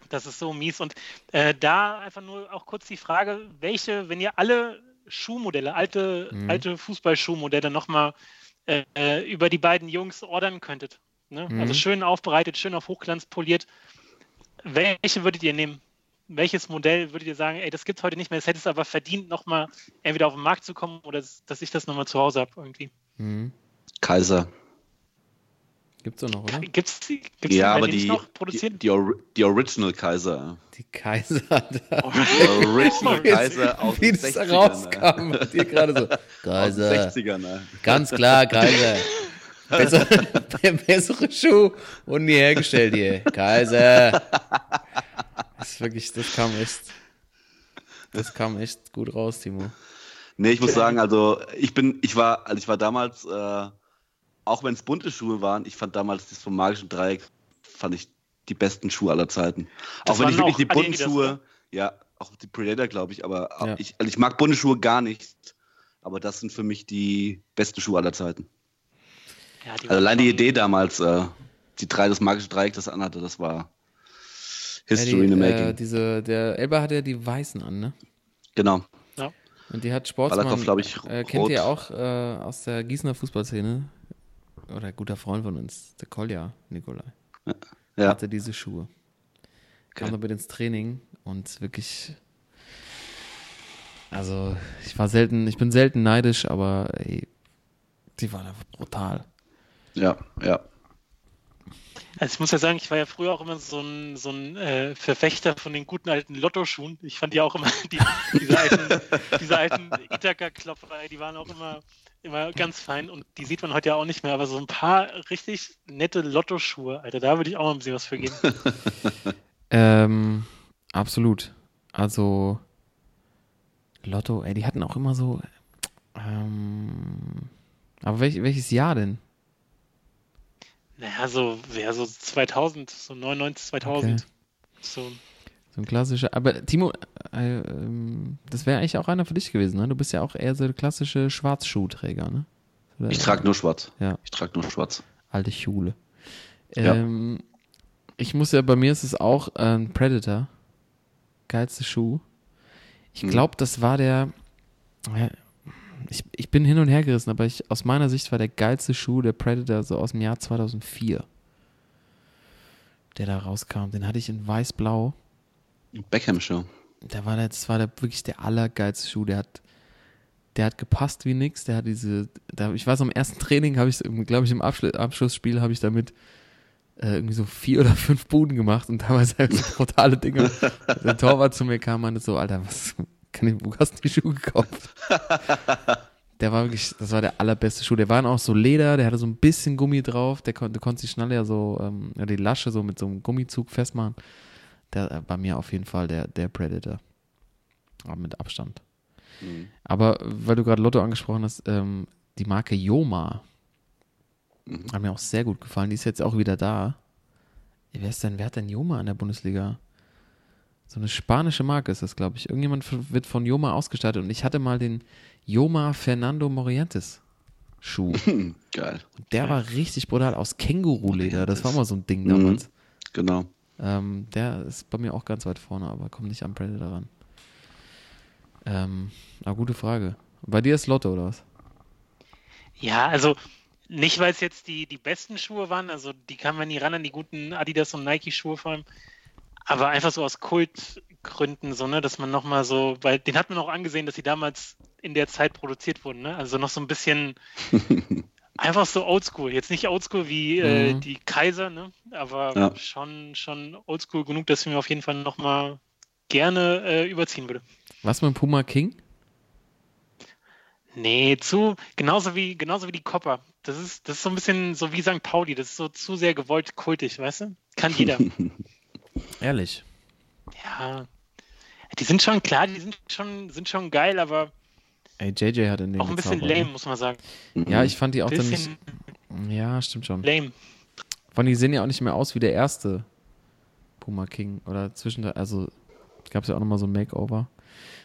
das ist so mies. Und äh, da einfach nur auch kurz die Frage, welche, wenn ihr alle Schuhmodelle, alte, Mhm. alte Fußballschuhmodelle nochmal äh, über die beiden Jungs ordern könntet. Ne? Mhm. Also schön aufbereitet, schön auf Hochglanz poliert. Welche würdet ihr nehmen? Welches Modell würdet ihr sagen, ey, das gibt es heute nicht mehr, es hätte es aber verdient, nochmal entweder auf den Markt zu kommen oder dass dass ich das nochmal zu Hause habe irgendwie? Mhm. Kaiser. Gibt's doch noch, oder? Gibt es die, gibt's Ja, die, aber die nicht die, noch die, produziert? die, Ori- die Original Kaiser. Die Kaiser. Da. Die Original <laughs> Kaiser aus Wie den das 60ern. rauskam, bei dir gerade so. Ne? <laughs> Aus Kaiser. den 60ern. Ne? Ganz klar, Kaiser. <laughs> Besser, bessere Schuh und nie hergestellt hier. Kaiser. Das ist wirklich, das kam echt, das kam echt gut raus, Timo. Nee, ich muss sagen, also ich bin, ich war, also ich war damals, äh, auch wenn es bunte Schuhe waren, ich fand damals das vom magischen Dreieck, fand ich die besten Schuhe aller Zeiten. Das auch wenn ich wirklich die bunten Schuhe, ne? ja, auch die Predator, glaube ich, aber Ja. ich, also ich mag bunte Schuhe gar nicht. aber das sind für mich die besten Schuhe aller Zeiten. Ja, die Also allein die Idee damals, äh, die drei, das magische Dreieck, das er anhatte, das war Ja, History die, in the äh, making. diese, der Elba hat ja die Weißen an, ne? genau. Und die hat Sportsmann, ich, äh, kennt ihr auch äh, aus der Gießener Fußballszene? Oder guter Freund von uns, der Kolja, Nikolai. Ja. Hatte diese Schuhe. Kam Okay. damit ins Training und wirklich. Also, ich war selten, ich bin selten neidisch, aber ey, die waren einfach brutal. Ja, ja. Also ich muss ja sagen, ich war ja früher auch immer so ein, so ein äh, Verfechter von den guten alten Lotto-Schuhen. Ich fand die auch immer, <laughs> die, diese alten, diese alten Ithaka-Klopferei, die waren auch immer, immer ganz fein und die sieht man heute ja auch nicht mehr, aber so ein paar richtig nette Lotto-Schuhe, Alter, da würde ich auch mal ein bisschen was für geben. <laughs> Ähm, absolut. Also, Lotto, ey, die hatten auch immer so. Ähm, aber welch, welches Jahr denn? Naja, so, ja, so 2000, so 99, 2000. Okay. So, So ein klassischer. Aber Timo, äh, ähm, das wäre eigentlich auch einer für dich gewesen, ne? Du bist ja auch eher so der klassische Schwarzschuhträger, ne? Oder Ich trage nur schwarz. Ja. Ich trage nur schwarz. alte Schule. Ja. Ähm, ich muss ja, bei mir ist es auch äh, ein Predator. Geilste Schuh. Ich Mhm. glaube, das war der. ja, Ich, ich bin hin und her gerissen, aber ich, aus meiner Sicht war der geilste Schuh der Predator so aus dem Jahr 2004. Der da rauskam. Den hatte ich in weiß-blau. Beckham Show. Der war der, das war der, wirklich der allergeilste Schuh. Der hat, der hat gepasst wie nix. Der hat diese, da, ich weiß, am ersten Training habe ich, glaube ich, im Abschluss, Abschlussspiel habe ich damit äh, irgendwie so vier <laughs> oder fünf Buden gemacht und damals halt so brutale Dinge. Der <laughs> Torwart zu mir kam und meinte so, Alter, was, kann ich, wo hast du die Schuhe gekauft? <laughs> Der war wirklich, das war der allerbeste Schuh. Der war auch so Leder, der hatte so ein bisschen Gummi drauf. Der kon, du konntest die Schnalle ja so, ähm, ja, die Lasche so mit so einem Gummizug festmachen. Der äh, bei mir auf jeden Fall der, der Predator. Aber mit Abstand. Mhm. Aber weil du gerade Lotto angesprochen hast, ähm, die Marke Joma Mhm. hat mir auch sehr gut gefallen. Die ist jetzt auch wieder da. Wer ist denn, wer hat denn Joma in der Bundesliga? So eine spanische Marke ist das, glaube ich. Irgendjemand wird von Joma ausgestattet und ich hatte mal den Joma Fernando Morientes Schuh. <laughs> Geil. Und der war richtig brutal aus Känguruleder. Das war mal so ein Ding damals. Genau. Ähm, der ist bei mir auch ganz weit vorne, aber kommt nicht am Predator ran. Ähm, aber gute Frage. Bei dir ist Lotto oder was? Ja, also nicht, weil es jetzt die, die besten Schuhe waren, also die kamen ja nie ran an die guten Adidas und Nike-Schuhe vor allem, aber einfach so aus Kultgründen, so, ne, dass man nochmal so, weil den hat man auch angesehen, dass sie damals in der Zeit produziert wurden, ne? Also noch so ein bisschen <laughs> einfach so oldschool. Jetzt nicht oldschool wie äh, Mhm. die Kaiser, ne? Aber Ja. schon, schon oldschool genug, dass ich mir auf jeden Fall nochmal gerne äh, überziehen würde. Was mit dem Puma King? Nee, zu, genauso wie, genauso wie die Copper. Das ist, das ist so ein bisschen so wie St. Pauli, das ist so zu sehr gewollt kultig, weißt du? Kann jeder. <laughs> Ehrlich. ja. Die sind schon klar, die sind schon, sind schon geil, aber Ey, JJ hat in dem auch ein bisschen gezaubert, lame, muss man sagen. Ja, ich fand die auch dann nicht. Bisschen Ja, stimmt schon. lame. Vor allem, die sehen ja auch nicht mehr aus wie der erste Puma King. Oder zwischen der, also gab es ja auch nochmal so ein Makeover.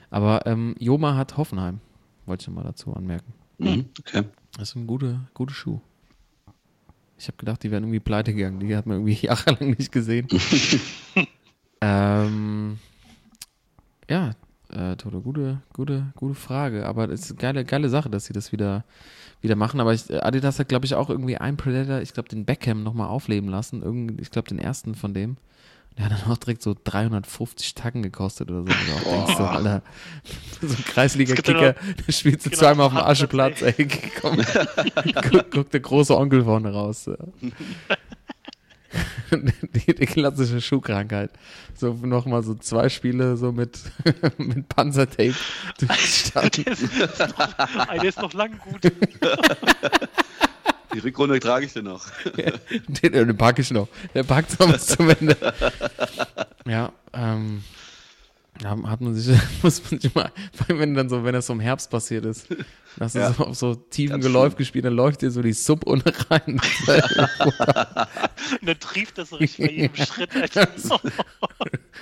Aber ähm, Joma hat Hoffenheim. Wollte ich noch mal dazu anmerken. Mhm. Okay. Das ist ein guter gute Schuh. Ich habe gedacht, die wären irgendwie pleite gegangen. Die hat man irgendwie <laughs> jahrelang nicht gesehen. <laughs> ähm, Toto, gute, gute, gute Frage. Aber es ist eine geile, geile Sache, dass sie das wieder, wieder machen. Aber ich, Adidas hat, glaube ich, auch irgendwie einen Predator, ich glaube, den Beckham nochmal aufleben lassen. Irgend, ich glaube, den ersten von dem. Der hat dann auch direkt so 350 Tacken gekostet oder so. Du auch denkst so, Alter, <laughs> so ein Kreisliga-Kicker, der spielt so genau, zweimal auf dem Ascheplatz, ey, komm. <laughs> guck, guck der große Onkel vorne raus. <laughs> Ja. <laughs> Die, die klassische Schuhkrankheit. So nochmal so zwei Spiele so mit, <laughs> mit Panzertape <laughs> durchgestanden. Der ist, noch, der ist noch lang gut. Die Rückrunde trage ich dir noch. Den, den packe ich noch. Der packt noch bis zum Ende. Ja, ähm, ja, hat man sich, <laughs> muss man sich mal, vor allem wenn dann so, wenn das so im Herbst passiert ist, hast du Ja. so auf so tiefen Geläuf schlimm. gespielt, dann läuft dir so die Sub ohne rein. Und <laughs> <laughs> dann trieft das so richtig bei jedem Schritt. Alter.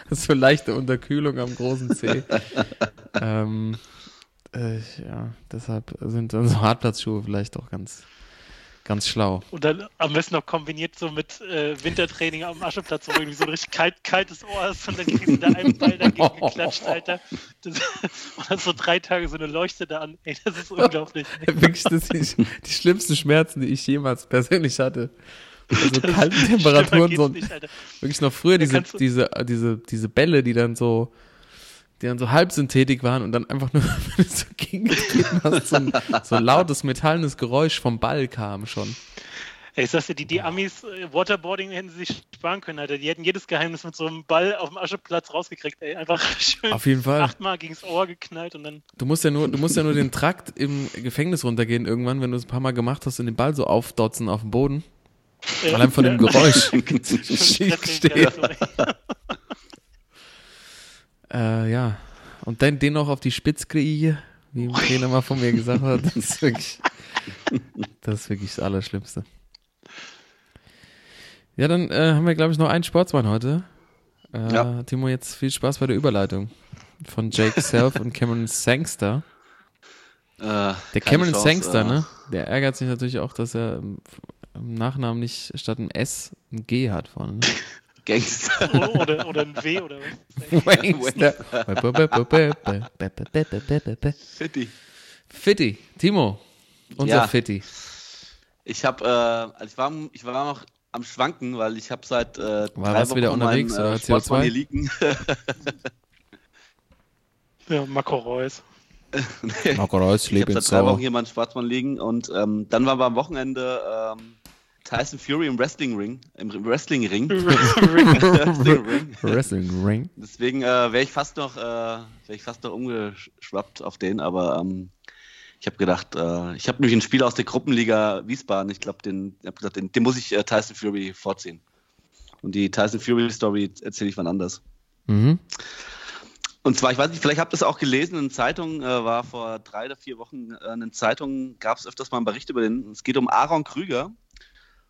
Das ist so leichte Unterkühlung am großen Zeh. ähm, Äh, ja, deshalb sind dann so Hartplatzschuhe vielleicht auch ganz, ganz schlau. Und dann am besten noch kombiniert so mit äh, Wintertraining am Ascheplatz, wo irgendwie so ein richtig kalt, kaltes Ohr hast und dann kriegst du da einen Ball dagegen geklatscht, Alter. Das, und dann so drei Tage so eine Leuchte da an. Ey, das ist unglaublich. <laughs> Wirklich, das sind die, schlimmsten Schmerzen, die ich jemals persönlich hatte. Bei so Das- kalten <laughs> Temperaturen, so nicht, wirklich noch früher diese, diese, diese, diese Bälle, die dann so, die dann so Halbsynthetik waren und dann einfach nur, <laughs> wenn du so gegengetreten hast, so ein, so lautes, metallenes Geräusch vom Ball kam schon. Ey, ich sag's dir, die, die Amis, äh, Waterboarding hätten sie sich sparen können, Alter. Die hätten jedes Geheimnis mit so einem Ball auf dem Ascheplatz rausgekriegt, ey. Einfach schön Auf jeden Fall. achtmal gegens Ohr geknallt und dann. Du musst ja nur, du musst ja nur den Trakt im Gefängnis runtergehen irgendwann, wenn du es ein paar Mal gemacht hast und den Ball so aufdotzen auf dem Boden. Allein von dem Geräusch. <laughs> Schief steht. Äh, ja. Und dann den noch auf die Spitze kriege, wie ein Trainer mal von mir gesagt hat. <laughs> Das ist wirklich, das ist wirklich das Allerschlimmste. Ja, dann äh, haben wir, glaube ich, noch einen Sportsmann heute. Äh, Ja. Timo, jetzt viel Spaß bei der Überleitung. Von Jake Self und Cameron Sangster. Äh, Der Cameron Chance, Sangster, äh, ne? Der ärgert sich natürlich auch, dass er im, im Nachnamen nicht statt einem S ein G hat vorne. <laughs> Gangster. <laughs> oder, oder, oder ein W oder was. <laughs> Wangster. City. Fitti, Timo, unser Ja. Fitti. Ich habe, äh, also ich war, ich war noch am Schwanken, weil ich habe seit äh, drei warst du wieder Wochen unterwegs, meinen, oder äh, Sportsmann CO2? hier liegen. <laughs> Ja, Marco Reus. Marco Reus, Ich habe seit drei Wochen hier meinen Sportsmann liegen und ähm, dann waren wir am Wochenende ähm, Tyson Fury im Wrestling Ring, im Wrestling Ring. <laughs> Wrestling Ring. Wrestling Ring. Deswegen äh, wäre ich fast noch, äh, wäre ich fast noch umgeschwappt auf den, aber ähm, ich habe gedacht, äh, ich habe nämlich ein Spiel aus der Gruppenliga Wiesbaden. Ich glaube, den, ich hab gesagt, den, den muss ich äh, Tyson Fury vorziehen. Und die Tyson Fury Story erzähle ich wann anders. Mhm. Und zwar, ich weiß nicht, vielleicht habt ihr es auch gelesen in Zeitungen, äh, war vor drei oder vier Wochen äh, in den Zeitungen, gab es öfters mal einen Bericht über den. Es geht um Aaron Krüger.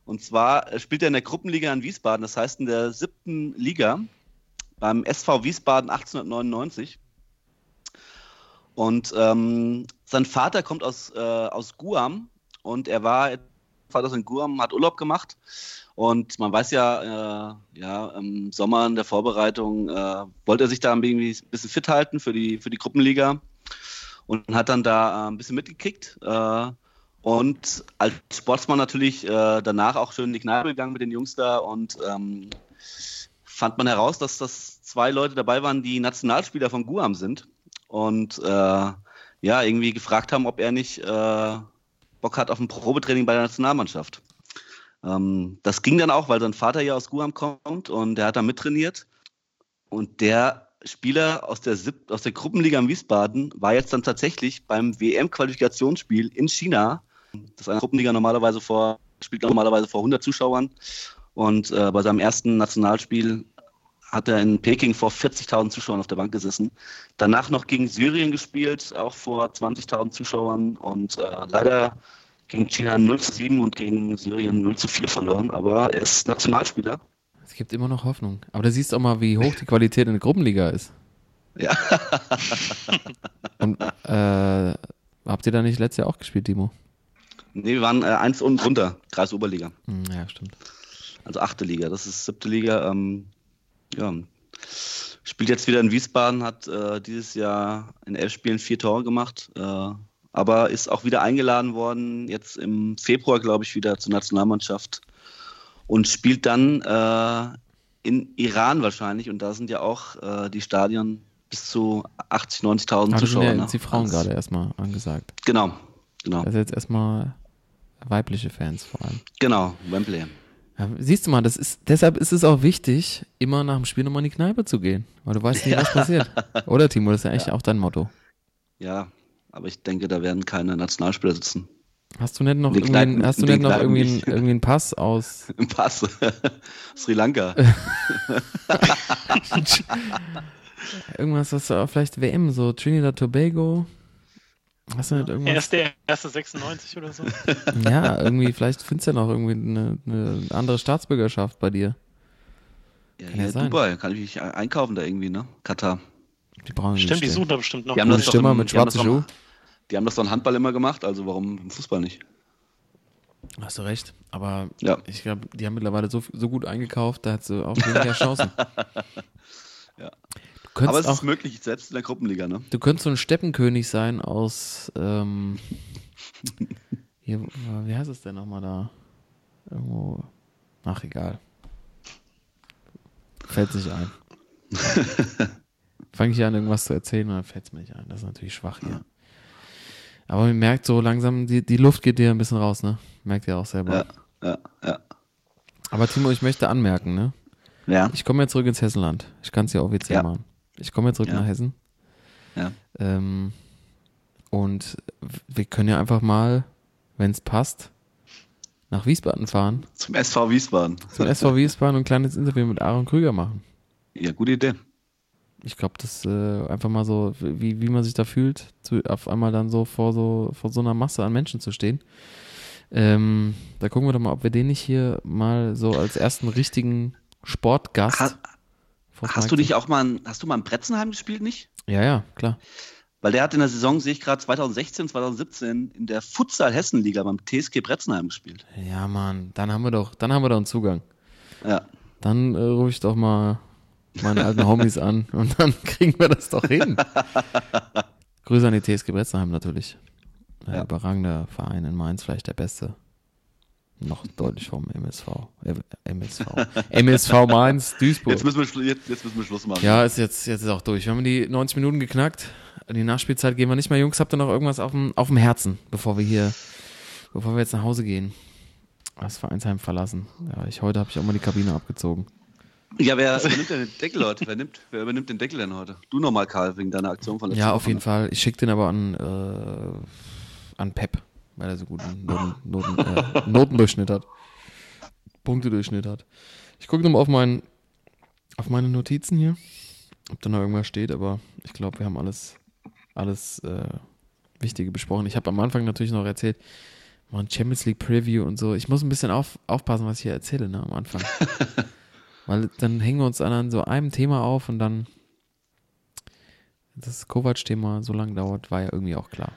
Und zwar äh, spielt er in der Gruppenliga in Wiesbaden, das heißt in der siebten Liga beim SV Wiesbaden 1899. Und ähm, sein Vater kommt aus, äh, aus Guam und er war Vater in Guam, hat Urlaub gemacht. Und man weiß ja, äh, ja, im Sommer in der Vorbereitung äh, wollte er sich da ein bisschen fit halten für die, für die Gruppenliga und hat dann da äh, ein bisschen mitgekickt. Äh, und als Sportsmann natürlich äh, danach auch schön in die Kneipe gegangen mit den Jungs da und ähm, fand man heraus, dass das zwei Leute dabei waren, die Nationalspieler von Guam sind und äh, ja, irgendwie gefragt haben, ob er nicht äh, Bock hat auf ein Probetraining bei der Nationalmannschaft. Ähm, das ging dann auch, weil sein Vater ja aus Guam kommt und der hat da mittrainiert. Und der Spieler aus der, aus der Gruppenliga in Wiesbaden war jetzt dann tatsächlich beim WM-Qualifikationsspiel in China. Das ist eine Gruppenliga normalerweise vor, spielt normalerweise vor 100 Zuschauern. Und äh, bei seinem ersten Nationalspiel hat er in Peking vor 40.000 Zuschauern auf der Bank gesessen. Danach noch gegen Syrien gespielt, auch vor 20.000 Zuschauern. Und äh, leider gegen China 0 zu 7 und gegen Syrien 0 zu 4 verloren. Aber er ist Nationalspieler. Es gibt immer noch Hoffnung. Aber da siehst du auch mal, wie hoch die Qualität in der Gruppenliga ist. Ja. <laughs> Und äh, habt ihr da nicht letztes Jahr auch gespielt, Timo? Nee, wir waren äh, eins unten drunter, Kreisoberliga. Hm, ja, stimmt. Also achte Liga, das ist siebte Liga. Ähm, ja. Spielt jetzt wieder in Wiesbaden, hat äh, dieses Jahr in elf Spielen vier Tore gemacht, äh, aber ist auch wieder eingeladen worden, jetzt im Februar, glaube ich, wieder zur Nationalmannschaft und spielt dann äh, in Iran wahrscheinlich und da sind ja auch äh, die Stadien bis zu 80, 90.000 Aber das sind Zuschauer. ja ne? jetzt die Frauen Also- gerade erstmal angesagt. Genau, genau, Also jetzt erstmal weibliche Fans vor allem. genau, Wembley. Ja, siehst du mal, das ist, deshalb ist es auch wichtig, immer nach dem Spiel nochmal in die Kneipe zu gehen. Weil du weißt nie, was <laughs> passiert. Oder Timo, das ist ja eigentlich auch dein Motto. Ja, aber ich denke, da werden keine Nationalspieler sitzen. Hast du nicht noch irgendwie, Kneipen- einen- hast du nicht noch irgendwie, einen, nicht. irgendwie einen Pass aus <laughs> Im Pass. <laughs> Sri Lanka. irgendwas, was vielleicht WM, so Trinidad Tobago? Hast du nicht Er irgendwas? ist der erste 96 oder so. <laughs> Ja, irgendwie, vielleicht findest du ja noch irgendwie eine, eine andere Staatsbürgerschaft bei dir. Ja, Kann ja hier sein. Dubai, kann ich mich einkaufen da irgendwie, ne? Katar. Die brauchen Stimmt, die suchen da bestimmt noch. Die haben das doch Stimmer im- mit schwarzen Schuh. Die haben das doch im Handball immer gemacht, also warum im Fußball nicht? Hast du recht. Aber Ja. ich glaube, die haben mittlerweile so, so gut eingekauft, da hat sie auch weniger Chancen. <laughs> Ja. Könntest Aber es auch, ist möglich, selbst in der Gruppenliga, ne? du könntest so ein Steppenkönig sein aus, ähm, <laughs> hier, wie heißt es denn nochmal da? Irgendwo, ach egal. Fällt sich ein. <laughs> Fange ich an, irgendwas zu erzählen und dann fällt es mir nicht ein. Das ist natürlich schwach hier. Aber man merkt so langsam, die, die Luft geht dir ein bisschen raus, ne? Merkt ihr auch selber. Ja, ja, ja. Aber Timo, ich möchte anmerken, ne? Ja, Ich komme ja zurück ins Hessenland. Ich kann es ja offiziell Ja. machen. Ich komme ja zurück Ja. nach Hessen. ja. Ähm, und wir können ja einfach mal, wenn es passt, nach Wiesbaden fahren, Zum SV Wiesbaden. zum SV Wiesbaden und ein kleines Interview mit Aaron Krüger machen. Ja, gute Idee. Ich glaube, das äh, einfach mal so, wie, wie man sich da fühlt, zu, auf einmal dann so vor so vor so einer Masse an Menschen zu stehen. Ähm, da gucken wir doch mal, ob wir den nicht hier mal so als ersten richtigen Sportgast. Ha, hast du dich auch mal, hast du mal in Bretzenheim gespielt, nicht? Ja, ja, klar. Weil der hat in der Saison, sehe ich gerade, 2016, 2017 in der Futsal-Hessenliga beim TSG Bretzenheim gespielt. Ja, Mann, dann haben wir doch, dann haben wir doch einen Zugang. Ja. Dann äh, rufe ich doch mal meine alten Homies an und dann <laughs> kriegen wir das doch hin. <laughs> Grüße an die TSG Bretzenheim natürlich. Ja. überragender Verein in Mainz, vielleicht der beste. Noch deutlich vom MSV. Äh, MSV. <laughs> MSV Mainz, Duisburg. Jetzt müssen, wir, jetzt, jetzt müssen wir Schluss machen. Ja, ist jetzt, jetzt ist auch durch. Wir haben die 90 Minuten geknackt. Die Nachspielzeit gehen wir nicht mehr. Jungs, habt ihr noch irgendwas auf dem, auf dem Herzen, bevor wir hier, bevor wir jetzt nach Hause gehen? Das Vereinsheim verlassen. Ja, ich, heute habe ich auch mal die Kabine abgezogen. Ja, wer <laughs> übernimmt denn den Deckel heute? Wer, nimmt, wer übernimmt den Deckel denn heute? Du nochmal, Karl, wegen deiner Aktion von letzter Ja, auf jeden ne? Fall. Ich schicke den aber an, äh, an Pep, weil er so guten Noten, Noten, äh, Notendurchschnitt hat. Punktedurchschnitt hat. Ich gucke nochmal auf, mein, auf meine Notizen hier, ob da noch irgendwas steht, aber ich glaube, wir haben alles, alles äh, Wichtige besprochen. Ich habe am Anfang natürlich noch erzählt, mal ein Champions League Preview und so. Ich muss ein bisschen auf, aufpassen, was ich hier erzähle, ne, am Anfang. <laughs> Weil dann hängen wir uns an, an so einem Thema auf und dann das Kovac-Thema so lange dauert, war ja irgendwie auch klar.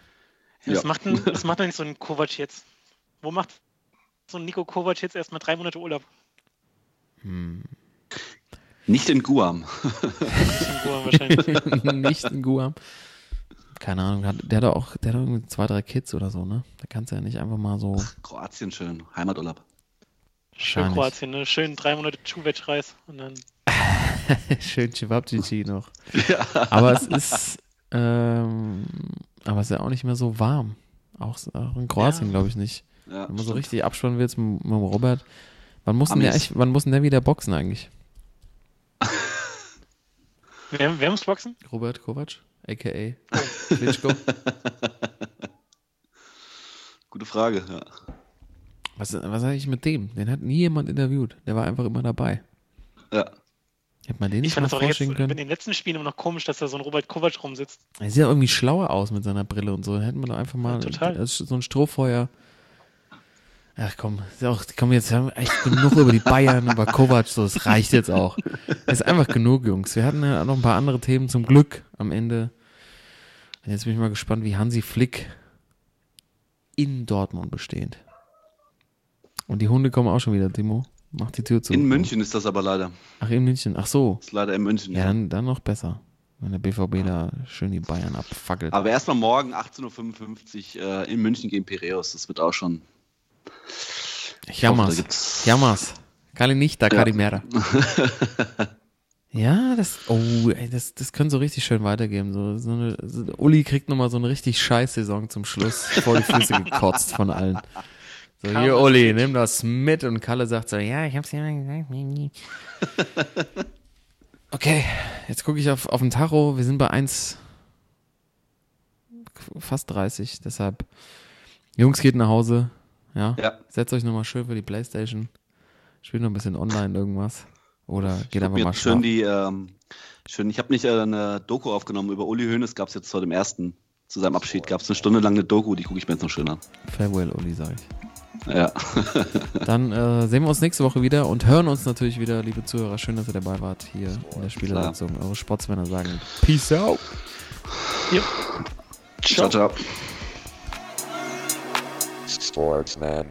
Was, Ja. macht denn, was <laughs> macht denn nicht so ein Kovac jetzt? Wo macht so ein Nico Kovac jetzt erstmal drei Monate Urlaub? Nicht in Guam. In Goa wahrscheinlich. <laughs> Nicht in Guam. Keine Ahnung, der hat doch auch, der hat doch irgendwie zwei, drei Kids oder so, ne? Da kannst du ja nicht einfach mal so. Kroatien schön. Heimaturlaub. Schön. Kroatien, ne? Schön drei Monate Chuvetsch-Reis und dann <laughs> Schön Chivapchichi noch. Aber es ist, ähm, aber es ist ja auch nicht mehr so warm. Auch, auch in Kroatien, Ja. glaube ich nicht. Ja, Wenn man so stimmt. richtig abspannen willst mit, mit dem Robert. Wann muss, denn der, wann muss denn der wieder boxen eigentlich? <laughs> Wer, wer muss boxen? Robert Kovac, a.k.a. <laughs> Klitschko. Gute Frage, ja. Was, was sage ich mit dem? Den hat nie jemand interviewt. Der war einfach immer dabei. Ja. Hätte man den Ich nicht fand das auch jetzt vorschicken in können? den letzten Spielen immer noch komisch, dass da so ein Robert Kovac rumsitzt. Er sieht ja irgendwie schlauer aus mit seiner Brille und so. Hätten wir doch einfach mal Ja, so ein Strohfeuer. Ach komm, auch, komm, jetzt haben wir echt genug über die Bayern, über Kovac, so, es reicht jetzt auch. Es ist einfach genug, Jungs. Wir hatten ja noch ein paar andere Themen zum Glück am Ende. Und Jetzt bin ich mal gespannt, wie Hansi Flick in Dortmund besteht. Und die Hunde kommen auch schon wieder, Timo. Mach die Tür zu. In München ist das aber leider. Ach, in München. Ach so. Ist leider in München. Ja, dann, dann noch besser. Wenn der BVB da schön die Bayern abfackelt. Aber erstmal morgen 18.55 Uhr äh, in München gegen Piraeus. Das wird auch schon. Ich hoffe, jammer's. da gibt's- Jammer's. Calinita, Ja. Calimera. <laughs> ja, das, oh, ey, das, das könnte so richtig schön weitergehen. So, so eine, so, Uli kriegt nochmal so eine richtig scheiß Saison zum Schluss vor die Füße <laughs> gekotzt von allen. So, Kalle hier, Uli, nimm das mit. Und Kalle sagt so, ja, ich hab's ja mal gesagt. <laughs> Okay, jetzt gucke ich auf, auf den Tacho. Wir sind bei 1, fast 30. Deshalb, Jungs, geht nach Hause. Ja, Ja. setzt euch nochmal schön für die Playstation. Spielt noch ein bisschen online irgendwas. Oder geht Ich einfach mal schön schlafen. die, ähm, schön, ich habe nicht äh, eine Doku aufgenommen über Uli Hoeneß, gab es jetzt vor dem ersten, zu seinem Abschied, gab es eine Stunde lang eine Doku, die gucke ich mir jetzt noch schön an. Farewell, Uli, sag ich. Ja. <laughs> Dann äh, sehen wir uns nächste Woche wieder und hören uns natürlich wieder, liebe Zuhörer. Schön, dass ihr dabei wart hier oh, in der Spieleleitung. Eure Sportsmänner sagen Peace out. Yep. Ciao, ciao. ciao. Sportsman.